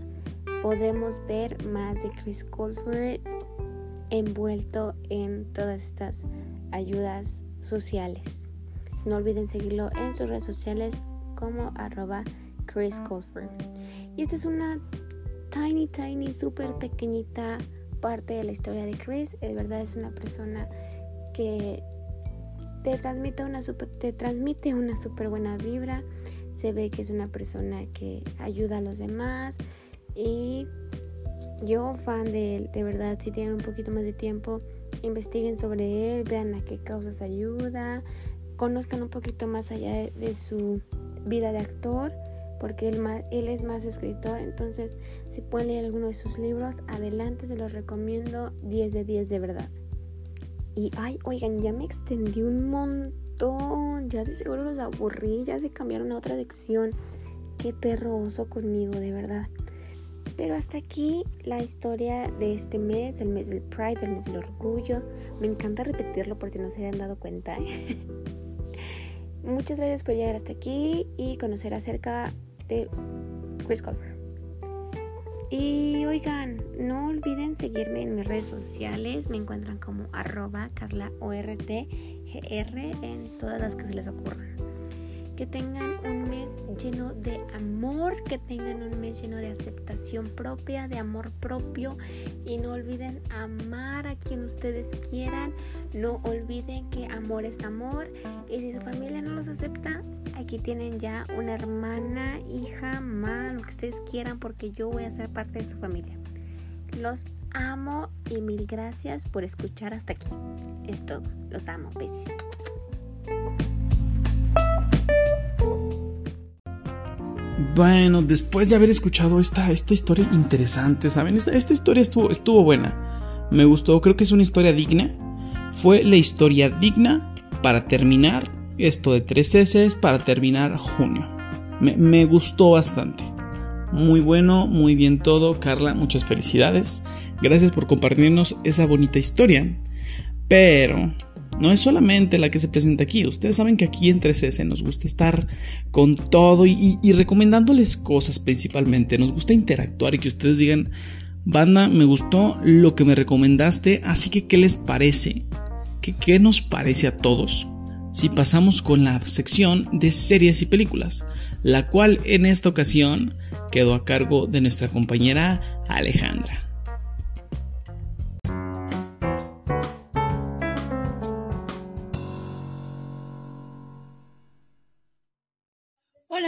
podemos ver más de Chris Colfer envuelto en todas estas ayudas sociales. No olviden seguirlo en sus redes sociales como arroba Chris Colfer. Y esta es una tiny, tiny, súper pequeñita parte de la historia de Chris. Es verdad, es una persona que te transmite una super, te transmite una súper buena vibra. Se ve que es una persona que ayuda a los demás. Y yo, fan de él, de verdad, si tienen un poquito más de tiempo, investiguen sobre él, vean a qué causas ayuda, conozcan un poquito más allá de, su vida de actor, porque él, él es más escritor, entonces si pueden leer alguno de sus libros, adelante, se los recomiendo 10 de 10 de verdad. Y ay, oigan, ya me extendí un montón, ya de seguro los aburrí, ya se cambiaron a otra lección. Qué perroso conmigo, de verdad. Pero hasta aquí la historia de este mes, el mes del Pride, el mes del orgullo. Me encanta repetirlo por si no se habían dado cuenta. Muchas gracias por llegar hasta aquí y conocer acerca de Chris Colfer. Y oigan, no olviden seguirme en mis redes sociales. Me encuentran como arroba carlaortgr en todas las que se les ocurran que tengan un mes lleno de amor, que tengan un mes lleno de aceptación propia, de amor propio y no olviden amar a quien ustedes quieran, no olviden que amor es amor y si su familia no los acepta, aquí tienen ya una hermana, hija, mamá, lo que ustedes quieran porque yo voy a ser parte de su familia. Los amo y mil gracias por escuchar hasta aquí. Es todo. Los amo. Besis. Bueno, después de haber escuchado esta, esta historia interesante, ¿saben? Esta, historia estuvo, estuvo buena. Me gustó, creo que es una historia digna. Fue la historia digna para terminar esto de tres S, para terminar junio. Me, gustó bastante. Muy bueno, muy bien todo. Carla, muchas felicidades. Gracias por compartirnos esa bonita historia. Pero no es solamente la que se presenta aquí. Ustedes saben que aquí en 3S nos gusta estar con todo y, recomendándoles cosas principalmente. Nos gusta interactuar y que ustedes digan, banda, me gustó lo que me recomendaste, así que ¿qué les parece? ¿Qué, qué nos parece a todos? Si pasamos con la sección de series y películas, la cual en esta ocasión quedó a cargo de nuestra compañera Alejandra.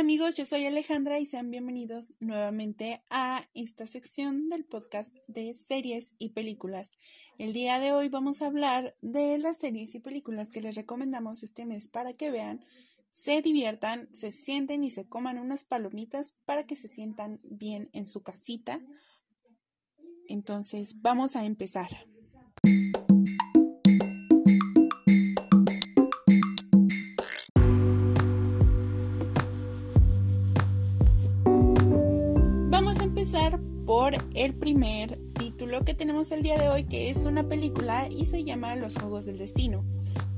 Amigos, yo soy Alejandra y sean bienvenidos nuevamente a esta sección del podcast de series y películas. El día de hoy vamos a hablar de las series y películas que les recomendamos este mes para que vean se diviertan, se sienten y se coman unas palomitas para que se sientan bien en su casita. Entonces, vamos a empezar. El primer título que tenemos el día de hoy, que es una película y se llama Los Juegos del Destino.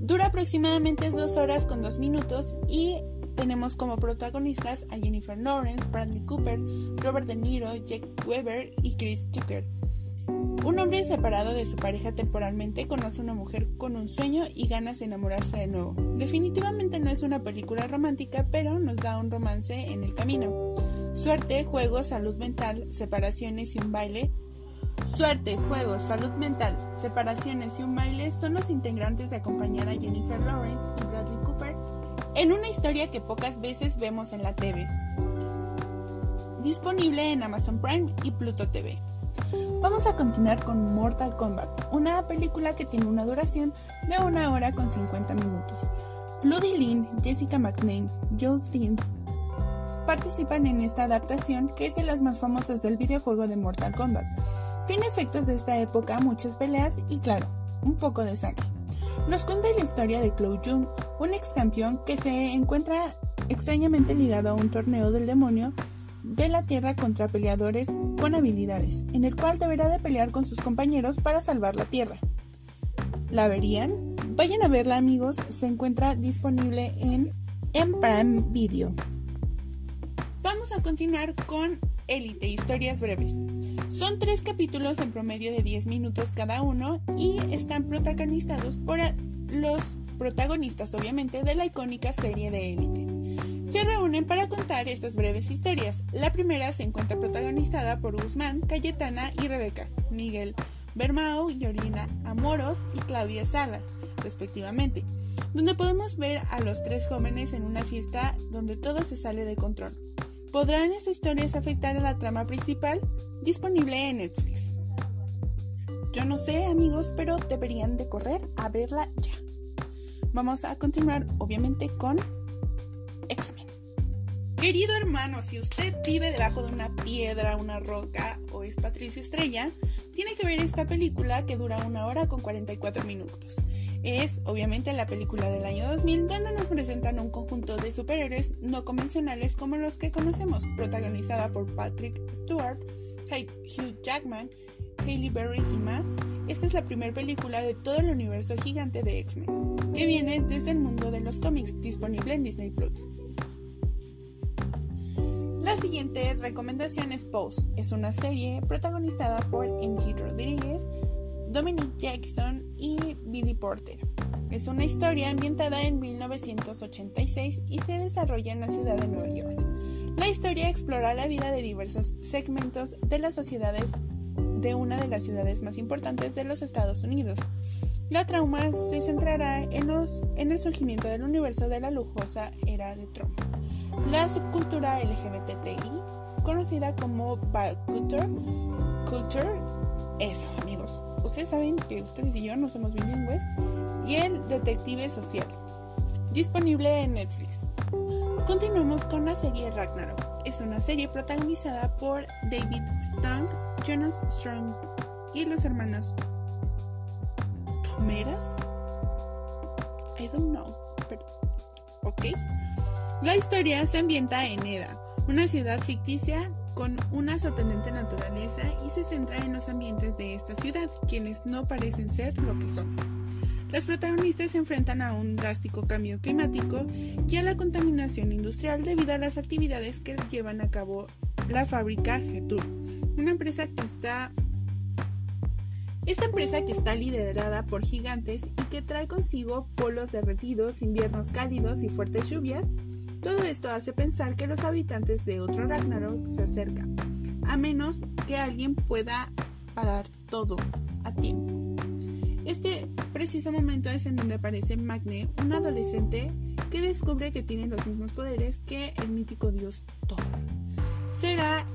Dura aproximadamente dos horas con dos minutos y tenemos como protagonistas a Jennifer Lawrence, Bradley Cooper, Robert De Niro, Jack Weber y Chris Tucker. Un hombre separado de su pareja temporalmente conoce a una mujer con un sueño y ganas de enamorarse de nuevo. Definitivamente no es una película romántica, pero nos da un romance en el camino. Suerte, juego, salud mental, separaciones y un baile Suerte, juegos, salud mental, separaciones y un baile son los integrantes de acompañar a Jennifer Lawrence y Bradley Cooper en una historia que pocas veces vemos en la TV. Disponible en Amazon Prime y Pluto TV. Vamos a continuar con Mortal Kombat, una película que tiene una duración de una hora con 50 minutos. Ludie Lin, Jessica McName, Joel participan en esta adaptación que es de las más famosas del videojuego de Mortal Kombat. Tiene efectos de esta época, muchas peleas y claro, un poco de sangre. Nos cuenta la historia de Clow Jung, un ex campeón que se encuentra extrañamente ligado a un torneo del demonio de la Tierra contra peleadores con habilidades, en el cual deberá de pelear con sus compañeros para salvar la Tierra. ¿La verían? Vayan a verla amigos, se encuentra disponible en, en Prime Video. Vamos a continuar con Elite, historias breves. Son tres capítulos en promedio de 10 minutos cada uno y están protagonizados por los protagonistas, obviamente, de la icónica serie de Élite. Se reúnen para contar estas breves historias. La primera se encuentra protagonizada por Guzmán, Cayetana y Rebeca, Miguel Bermao, Yorina Amoros y Claudia Salas, respectivamente, donde podemos ver a los tres jóvenes en una fiesta donde todo se sale de control. ¿Podrán esas historias afectar a la trama principal? Disponible en Netflix. Yo no sé amigos, pero deberían de correr a verla ya. Vamos a continuar obviamente con X-Men. Querido hermano, si usted vive debajo de una piedra, una roca o es Patricia Estrella, tiene que ver esta película que dura una hora con 44 minutos es obviamente la película del año 2000 donde nos presentan un conjunto de superhéroes no convencionales como los que conocemos, protagonizada por Patrick Stewart, Hugh Jackman, Hailey Berry y más. Esta es la primera película de todo el universo gigante de X-Men, que viene desde el mundo de los cómics, disponible en Disney Plus. La siguiente recomendación es Pose. Es una serie protagonizada por MG Rodríguez, Dominic Jackson y Billy Porter. Es una historia ambientada en 1986 y se desarrolla en la ciudad de Nueva York. La historia explora la vida de diversos segmentos de las sociedades de una de las ciudades más importantes de los Estados Unidos. La trauma se centrará en, el surgimiento del universo de la lujosa era de Trump. La subcultura LGBTI, conocida como Culture, culture, eso ustedes saben que ustedes y yo no somos bilingües, y el Detective Social, disponible en Netflix. Continuamos con la serie Ragnarok. Es una serie protagonizada por David Stang, Jonas Strong y los hermanos Tomeras. I don't know, pero ok. La historia se ambienta en Eda, una ciudad ficticia con una sorprendente naturaleza y se centra en los ambientes de esta ciudad, quienes no parecen ser lo que son. Los protagonistas se enfrentan a un drástico cambio climático y a la contaminación industrial debido a las actividades que llevan a cabo la fábrica Getur, una empresa que está esta empresa que está liderada por gigantes y que trae consigo polos derretidos, inviernos cálidos y fuertes lluvias, todo esto hace pensar que los habitantes de otro Ragnarok se acercan, a menos que alguien pueda parar todo a tiempo. Este preciso momento es en donde aparece Magne, un adolescente que descubre que tiene los mismos poderes que el mítico dios Thor. Será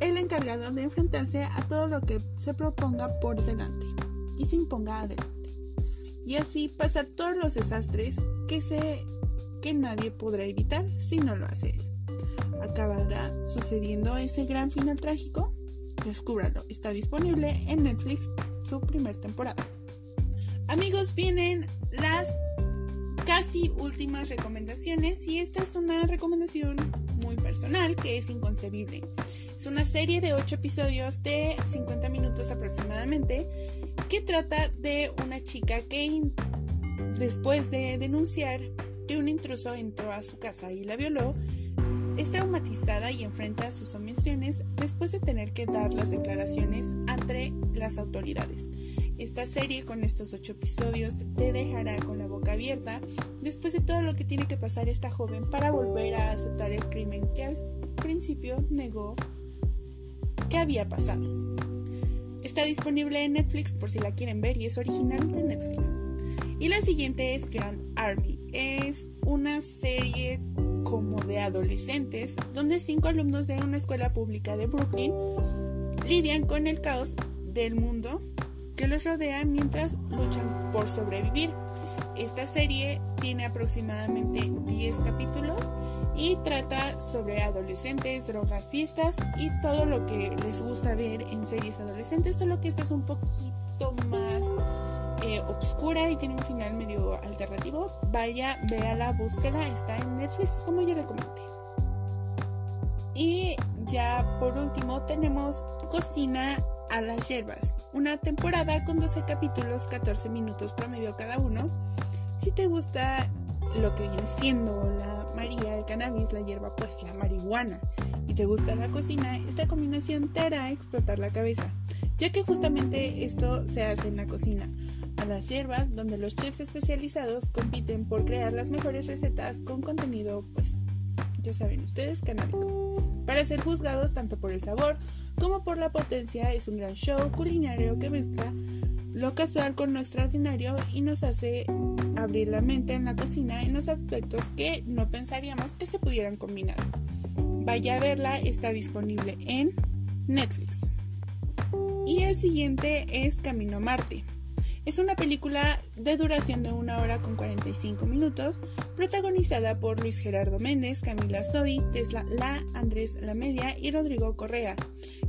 el encargado de enfrentarse a todo lo que se proponga por delante y se imponga adelante. Y así pasar todos los desastres que se que nadie podrá evitar si no lo hace él. ¿Acabará sucediendo ese gran final trágico? Descúbralo, está disponible en Netflix su primer temporada. Amigos, vienen las casi últimas recomendaciones y esta es una recomendación muy personal que es inconcebible. Es una serie de 8 episodios de 50 minutos aproximadamente que trata de una chica que después de denunciar que un intruso entró a su casa y la violó, es traumatizada y enfrenta sus omisiones después de tener que dar las declaraciones ante las autoridades. Esta serie con estos ocho episodios te dejará con la boca abierta después de todo lo que tiene que pasar esta joven para volver a aceptar el crimen que al principio negó que había pasado. Está disponible en Netflix por si la quieren ver y es original de Netflix. Y la siguiente es Grand Army. Es una serie como de adolescentes, donde cinco alumnos de una escuela pública de Brooklyn lidian con el caos del mundo que los rodea mientras luchan por sobrevivir. Esta serie tiene aproximadamente 10 capítulos y trata sobre adolescentes, drogas, fiestas y todo lo que les gusta ver en series adolescentes, solo que esta es un poquito más eh, obscura y tiene un final medio alternativo. Vaya, véala, búsquela, está en Netflix como ya le comenté. Y ya por último tenemos Cocina a las Hierbas, una temporada con 12 capítulos, 14 minutos promedio cada uno. Si te gusta lo que viene siendo la María, el cannabis, la hierba, pues la marihuana, y te gusta la cocina, esta combinación te hará explotar la cabeza, ya que justamente esto se hace en la cocina a las hierbas, donde los chefs especializados compiten por crear las mejores recetas con contenido, pues, ya saben ustedes, canábico. Para ser juzgados tanto por el sabor como por la potencia, es un gran show culinario que mezcla lo casual con lo extraordinario y nos hace abrir la mente en la cocina en los aspectos que no pensaríamos que se pudieran combinar. Vaya a verla, está disponible en Netflix. Y el siguiente es Camino a Marte. Es una película de duración de una hora con 45 minutos, protagonizada por Luis Gerardo Méndez, Camila Sodi, Tesla La, Andrés Lamedia y Rodrigo Correa.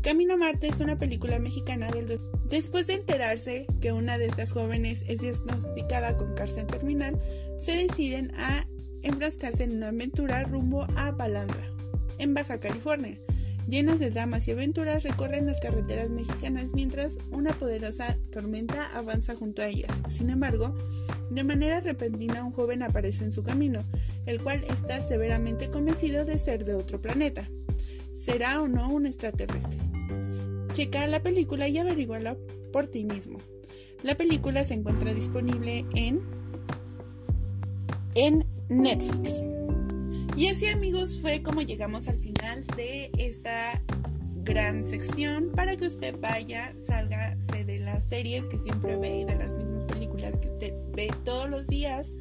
Camino a Marte es una película mexicana del... Después de enterarse que una de estas jóvenes es diagnosticada con cárcel terminal, se deciden a enfrascarse en una aventura rumbo a Palandra, en Baja California llenas de dramas y aventuras, recorren las carreteras mexicanas mientras una poderosa tormenta avanza junto a ellas. Sin embargo, de manera repentina un joven aparece en su camino, el cual está severamente convencido de ser de otro planeta. ¿Será o no un extraterrestre? Checa la película y averíguala por ti mismo. La película se encuentra disponible en en Netflix. Y así amigos fue como llegamos al final de esta gran sección para que usted vaya, sálgase de las series que siempre ve y de las mismas películas que usted ve todos los días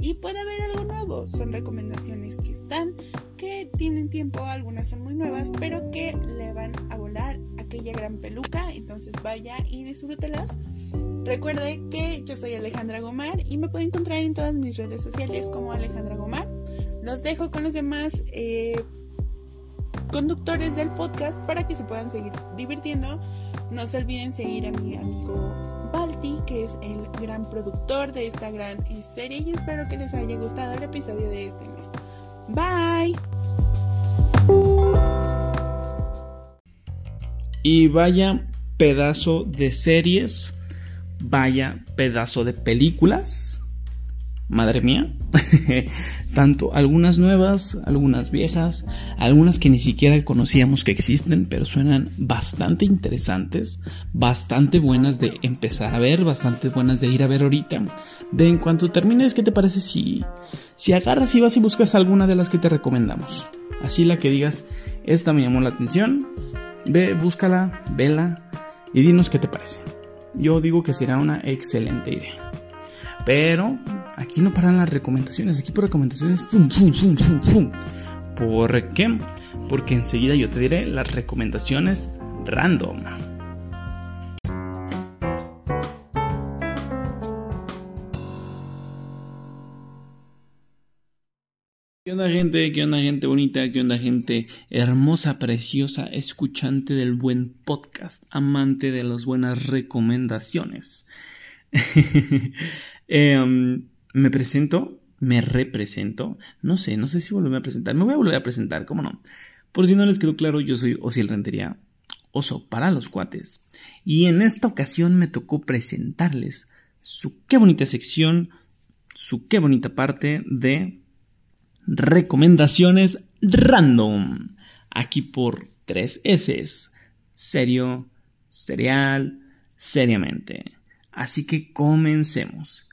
y pueda ver algo nuevo. Son recomendaciones que están, que tienen tiempo, algunas son muy nuevas, pero que le van a volar aquella gran peluca. Entonces vaya y disfrútelas. Recuerde que yo soy Alejandra Gomar y me puede encontrar en todas mis redes sociales como Alejandra Gomar. Los dejo con los demás eh, conductores del podcast para que se puedan seguir divirtiendo. No se olviden seguir a mi amigo Balti, que es el gran productor de esta gran serie y espero que les haya gustado el episodio de este mes. Bye. Y vaya pedazo de series, vaya pedazo de películas madre mía, tanto algunas nuevas, algunas viejas, algunas que ni siquiera conocíamos que existen, pero suenan bastante interesantes, bastante buenas de empezar a ver, bastante buenas de ir a ver ahorita. De en cuanto termines, ¿qué te parece si, si agarras y vas y buscas alguna de las que te recomendamos? Así la que digas, esta me llamó la atención, ve, búscala, vela y dinos qué te parece. Yo digo que será una excelente idea. Pero aquí no paran las recomendaciones, aquí por recomendaciones, fum, fum, fum, fum. ¿Por qué? Porque enseguida yo te diré las recomendaciones random. ¿Qué onda gente? ¿Qué onda gente bonita? ¿Qué onda gente hermosa, preciosa, escuchante del buen podcast, amante de las buenas recomendaciones? Em, me presento, me represento, no sé, no sé si volverme a presentar, me voy a volver a presentar, ¿cómo no? Por si no les quedó claro, yo soy Osiel Rentería, oso para los cuates, y en esta ocasión me tocó presentarles su qué bonita sección, su qué bonita parte de recomendaciones random. Aquí por 3 S. Serio, serial, seriamente. Así que comencemos.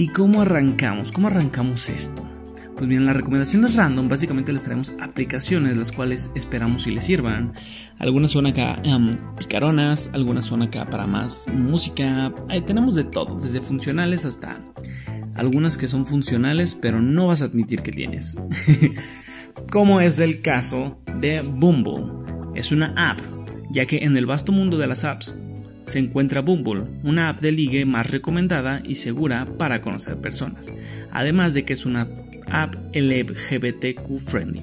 ¿Y cómo arrancamos? ¿Cómo arrancamos esto? Pues bien, las recomendaciones random básicamente les traemos aplicaciones las cuales esperamos y les sirvan. Algunas son acá em, picaronas, algunas son acá para más música. Ahí tenemos de todo, desde funcionales hasta algunas que son funcionales pero no vas a admitir que tienes. Como es el caso de Bumble. Es una app, ya que en el vasto mundo de las apps se encuentra Bumble, una app de ligue más recomendada y segura para conocer personas, además de que es una app LGBTQ friendly.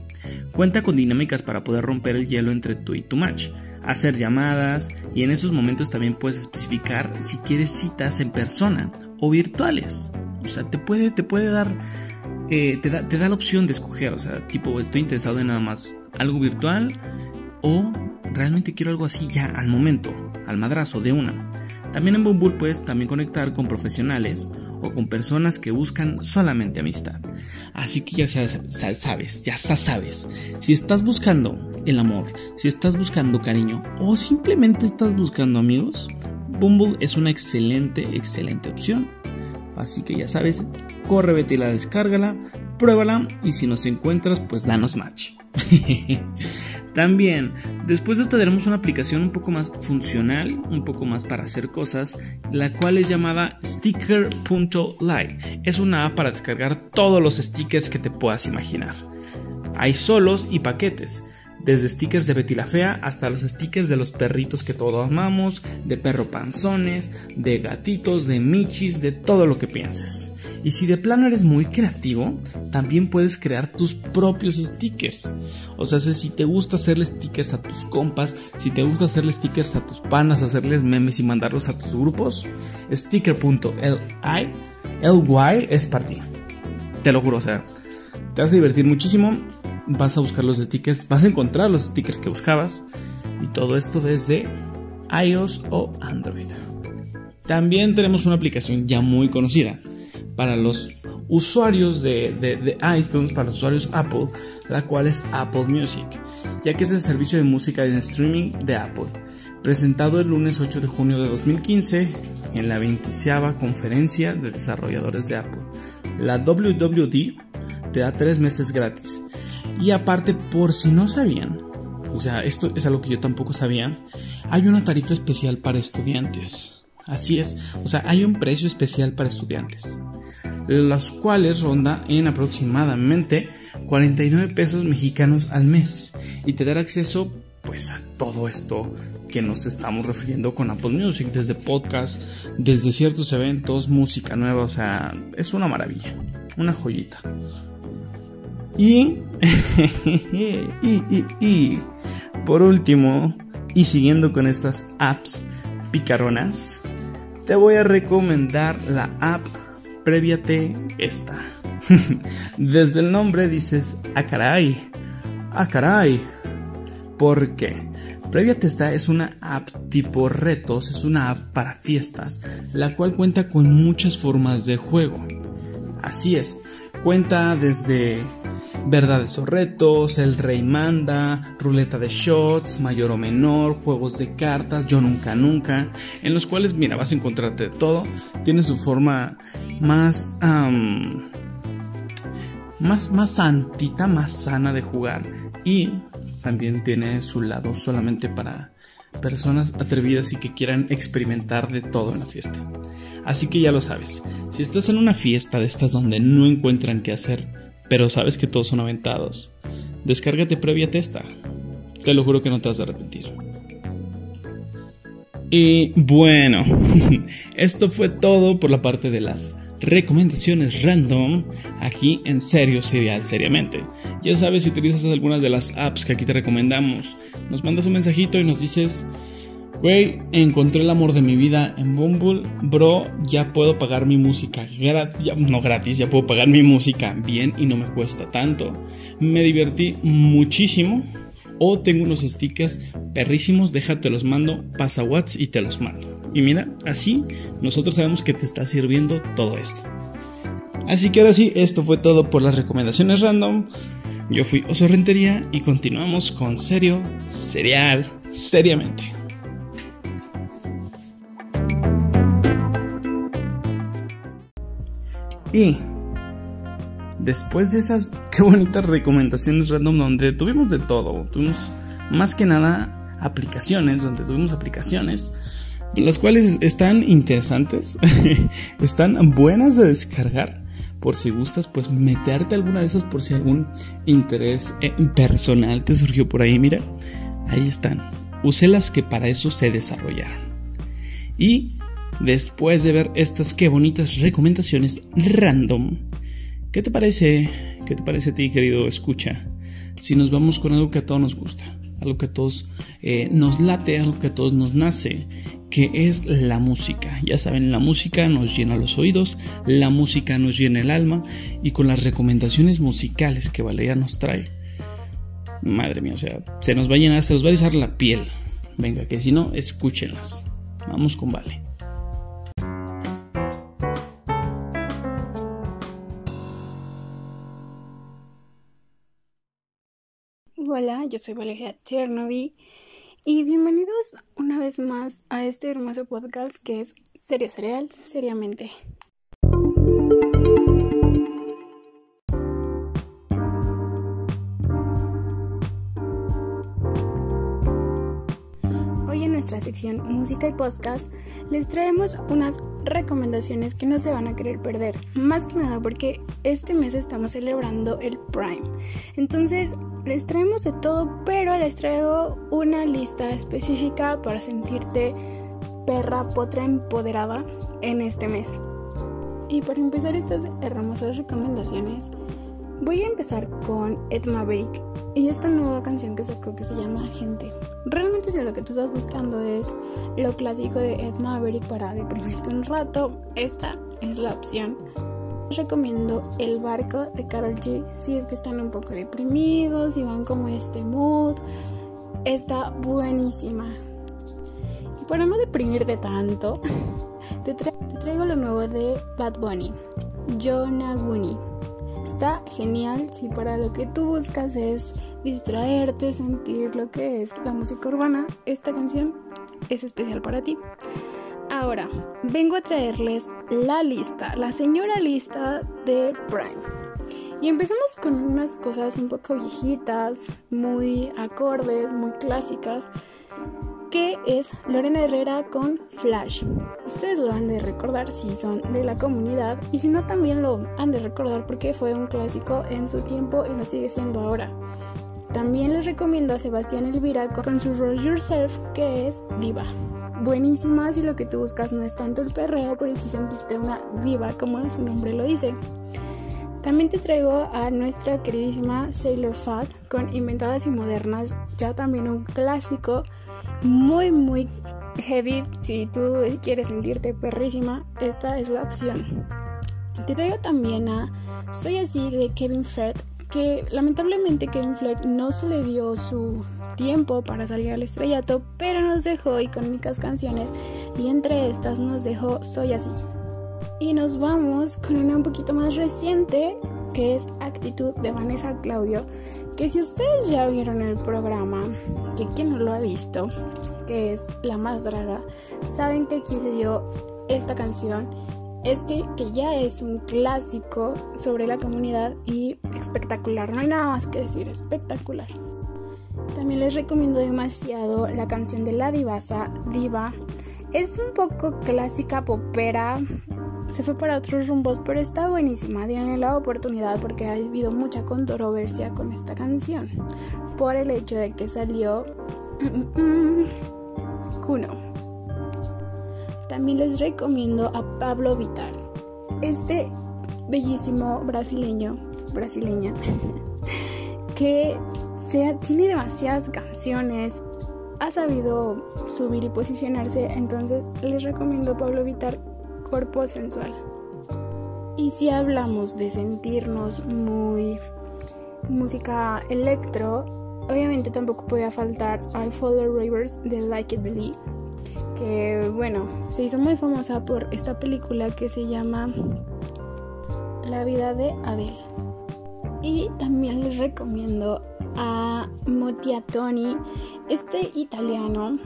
Cuenta con dinámicas para poder romper el hielo entre tú y tu match, hacer llamadas y en esos momentos también puedes especificar si quieres citas en persona o virtuales. O sea, te puede, te puede dar, eh, te, da, te da la opción de escoger, o sea, tipo, estoy interesado en nada más algo virtual o realmente quiero algo así ya al momento, al madrazo de una. También en Bumble puedes también conectar con profesionales o con personas que buscan solamente amistad. Así que ya sabes, ya sabes, si estás buscando el amor, si estás buscando cariño o simplemente estás buscando amigos, Bumble es una excelente, excelente opción. Así que ya sabes, corre, vete y la descárgala, pruébala y si nos encuentras, pues danos match. También, después de una aplicación un poco más funcional, un poco más para hacer cosas, la cual es llamada sticker.live. Es una app para descargar todos los stickers que te puedas imaginar. Hay solos y paquetes desde stickers de Betty la Fea hasta los stickers de los perritos que todos amamos, de perro panzones, de gatitos, de michis, de todo lo que pienses. Y si de plano eres muy creativo, también puedes crear tus propios stickers. O sea, si te gusta hacerle stickers a tus compas, si te gusta hacerle stickers a tus panas, hacerles memes y mandarlos a tus grupos, sticker.ly es para ti. Te lo juro, o sea, te vas a divertir muchísimo vas a buscar los stickers, vas a encontrar los stickers que buscabas y todo esto desde iOS o Android. También tenemos una aplicación ya muy conocida para los usuarios de, de, iTunes, para los usuarios Apple, la cual es Apple Music, ya que es el servicio de música en streaming de Apple, presentado el lunes 8 de junio de 2015 en la 20 conferencia de desarrolladores de Apple. La WWD te da tres meses gratis y aparte, por si no sabían, o sea, esto es algo que yo tampoco sabía, hay una tarifa especial para estudiantes. Así es, o sea, hay un precio especial para estudiantes, los cuales ronda en aproximadamente 49 pesos mexicanos al mes y te dará acceso pues a todo esto que nos estamos refiriendo con Apple Music, desde podcast, desde ciertos eventos, música nueva, o sea, es una maravilla, una joyita. Y, y, y, por último, y siguiendo con estas apps picaronas, te voy a recomendar la app Previate esta. Desde el nombre dices, ah caray, ah caray. ¿Por qué? Previate esta es una app tipo retos, es una app para fiestas, la cual cuenta con muchas formas de juego. Así es, cuenta desde verdades o retos, el rey manda, ruleta de shots, mayor o menor, juegos de cartas, yo nunca nunca, en los cuales, mira, vas a encontrarte de todo. Tiene su forma más, más, más santita, más sana de jugar. Y también tiene su lado solamente para personas atrevidas y que quieran experimentar de todo en la fiesta. Así que ya lo sabes, si estás en una fiesta de estas donde no encuentran qué hacer, pero sabes que todos son aventados. Descárgate previa testa. Te lo juro que no te vas a arrepentir. Y bueno, esto fue todo por la parte de las recomendaciones random aquí en Serio Serial Seriamente. Ya sabes, si utilizas algunas de las apps que aquí te recomendamos, nos mandas un mensajito y nos dices, güey, encontré el amor de mi vida en Bumble, bro, ya puedo pagar mi música gratis, no gratis, ya puedo pagar mi música bien y no me cuesta tanto. Me divertí muchísimo. O tengo unos stickers perrísimos, déjate los mando, pasa WhatsApp y te los mando. Y mira, así nosotros sabemos que te está sirviendo todo esto. Así que ahora sí, esto fue todo por las recomendaciones random. Yo fui Oso Rentería y continuamos con serio, serial, seriamente. Y después de esas qué bonitas recomendaciones random donde tuvimos de todo, tuvimos más que nada aplicaciones, donde tuvimos aplicaciones las cuales están interesantes, están buenas de descargar. Por si gustas, pues meterte alguna de esas por si algún interés eh, personal te surgió por ahí. Mira, ahí están. Usé las que para eso se desarrollaron. Y después de ver estas qué bonitas recomendaciones random, ¿qué te parece? ¿Qué te parece a ti, querido escucha? Si nos vamos con algo que a todos nos gusta, algo que a todos eh, nos late, algo que a todos nos nace que es la música. Ya saben, la música nos llena los oídos, la música nos llena el alma y con las recomendaciones musicales que Valeria nos trae. Madre mía, o sea, se nos va a llenar, se nos va a erizar la piel. Venga, que si no, escúchenlas. Vamos con Vale. Hola, yo soy Valeria Chernobyl y bienvenidos una vez más a este hermoso podcast que es Serio Cereal, seriamente. Nuestra sección Música y Podcast les traemos unas recomendaciones que no se van a querer perder. Más que nada porque este mes estamos celebrando el Prime. Entonces les traemos de todo, pero les traigo una lista específica para sentirte perra potra empoderada en este mes. Y para empezar estas hermosas recomendaciones, voy a empezar con Ed Maverick y esta nueva canción que sacó que se llama Gente. Realmente si lo que tú estás buscando es lo clásico de Ed Maverick para deprimirte un rato, esta es la opción recomiendo El barco de Carol G si es que están un poco deprimidos, y van como este mood. Está buenísima. Y para no deprimirte tanto, te, traigo lo nuevo de Bad Bunny, Jonaguni. Está genial si para lo que tú buscas es distraerte, sentir lo que es la música urbana, esta canción es especial para ti. Ahora, vengo a traerles la lista, la señora lista de Prime. Y empezamos con unas cosas un poco viejitas, muy acordes, muy clásicas, que es Lorena Herrera con Flash. Ustedes lo han de recordar si son de la comunidad y si no también lo han de recordar porque fue un clásico en su tiempo y lo sigue siendo ahora. También les recomiendo a Sebastián Elvira con su Roll Yourself que es Diva buenísima si lo que tú buscas no es tanto el perreo, pero si sentiste una diva, como su nombre lo dice. También te traigo a nuestra queridísima Sailor Fat con Inventadas y Modernas, ya también un clásico muy muy heavy. Si tú quieres sentirte perrísima, esta es la opción. Te traigo también a Soy así de Kevin Fred que lamentablemente Kevin Fleck no se le dio su tiempo para salir al estrellato, pero nos dejó icónicas canciones y entre estas nos dejó Soy así. Y nos vamos con una un poquito más reciente que es Actitud de Vanessa Claudio, que si ustedes ya vieron el programa, que quien no lo ha visto, que es La Más Draga, saben que aquí se dio esta canción este que ya es un clásico sobre la comunidad y espectacular, no hay nada más que decir, espectacular. También les recomiendo demasiado la canción de la divasa, Diva. Es un poco clásica popera, se fue para otros rumbos, pero está buenísima. Díganle la oportunidad porque ha habido mucha controversia con esta canción por el hecho de que salió Kuno. también les recomiendo a Pablo Vitar. Este bellísimo brasileño, brasileña, que tiene demasiadas canciones, ha sabido subir y posicionarse, entonces les recomiendo a Pablo Vitar Cuerpo Sensual. Y si hablamos de sentirnos muy música electro, obviamente tampoco podía faltar I Follow Rivers de Like It Believe, que bueno, se hizo muy famosa por esta película que se llama La vida de Adele. Y también les recomiendo a Tony, este italiano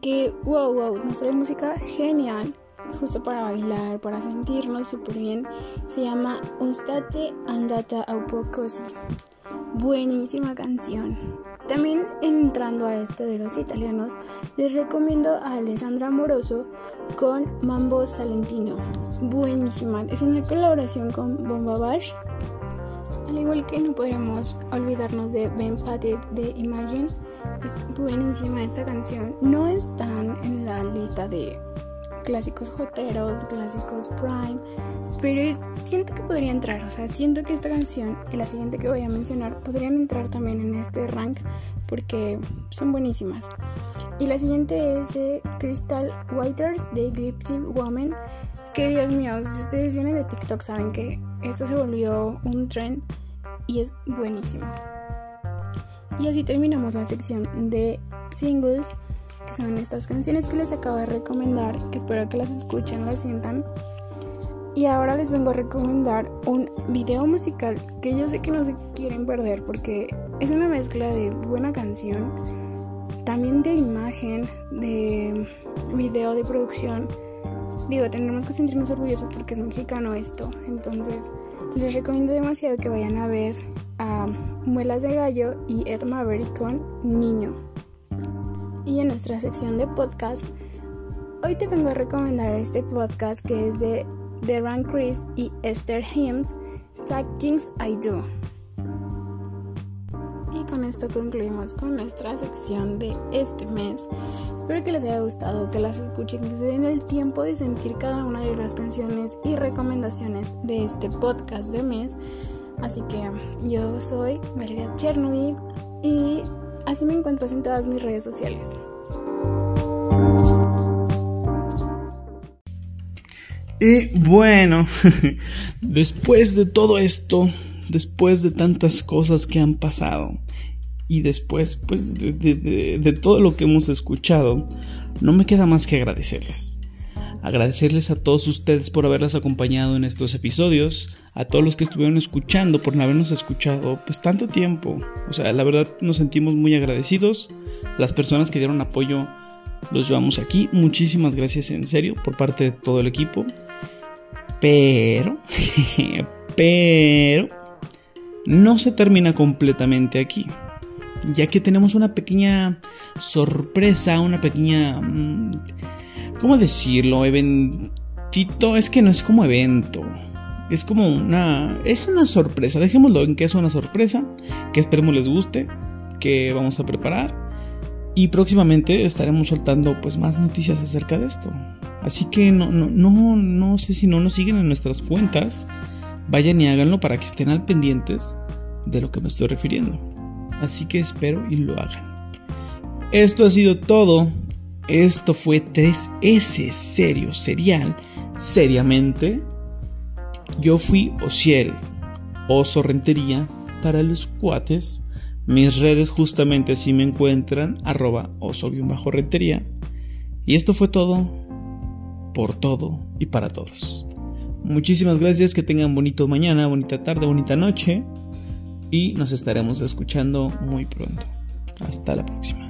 que, wow, wow, nos trae música genial justo para bailar, para sentirnos súper bien. Se llama Ustate andata a così. Buenísima canción. También entrando a esto de los italianos, les recomiendo a Alessandra Amoroso con Mambo Salentino. Buenísima. Es una colaboración con Bomba Bash. Al igual que no podríamos olvidarnos de Ben Patet de Imagine. Es buenísima esta canción. No están en la lista de clásicos joteros, clásicos prime, pero siento que podría entrar, o sea, siento que esta canción y la siguiente que voy a mencionar podrían entrar también en este rank porque son buenísimas. Y la siguiente es Crystal Waters de Griptive Woman, que Dios mío, si ustedes vienen de TikTok saben que esto se volvió un trend y es buenísimo. Y así terminamos la sección de singles que son estas canciones que les acabo de recomendar, que espero que las escuchen, las sientan. Y ahora les vengo a recomendar un video musical que yo sé que no se quieren perder porque es una mezcla de buena canción, también de imagen, de video, de producción. Digo, tendremos que sentirnos orgullosos porque es mexicano esto. Entonces, les recomiendo demasiado que vayan a ver a Muelas de Gallo y Ed Maverick con Niño y en nuestra sección de podcast, hoy te vengo a recomendar este podcast que es de Deran Chris y Esther Hims, Tag Things I Do. Y con esto concluimos con nuestra sección de este mes. Espero que les haya gustado, que las escuchen, que se den el tiempo de sentir cada una de las canciones y recomendaciones de este podcast de mes. Así que yo soy María Chernobyl y Así me encuentro en todas mis redes sociales. Y bueno, después de todo esto, después de tantas cosas que han pasado y después pues de, todo lo que hemos escuchado, no me queda más que agradecerles agradecerles a todos ustedes por haberlas acompañado en estos episodios, a todos los que estuvieron escuchando por no habernos escuchado pues tanto tiempo. O sea, la verdad nos sentimos muy agradecidos. Las personas que dieron apoyo los llevamos aquí. Muchísimas gracias en serio por parte de todo el equipo. Pero, pero, no se termina completamente aquí. Ya que tenemos una pequeña sorpresa, una pequeña... ¿Cómo decirlo? Eventito. Es que no es como evento. Es como una. Es una sorpresa. Dejémoslo en que es una sorpresa. Que esperemos les guste. Que vamos a preparar. Y próximamente estaremos soltando pues más noticias acerca de esto. Así que no, no, no, no sé si no nos siguen en nuestras cuentas. Vayan y háganlo para que estén al pendientes de lo que me estoy refiriendo. Así que espero y lo hagan. Esto ha sido todo esto fue 3S, serio, serial, seriamente. Yo fui Ociel, Oso Rentería, para los cuates. Mis redes justamente así me encuentran, arroba oso-rentería. Y esto fue todo, por todo y para todos. Muchísimas gracias, que tengan bonito mañana, bonita tarde, bonita noche. Y nos estaremos escuchando muy pronto. Hasta la próxima.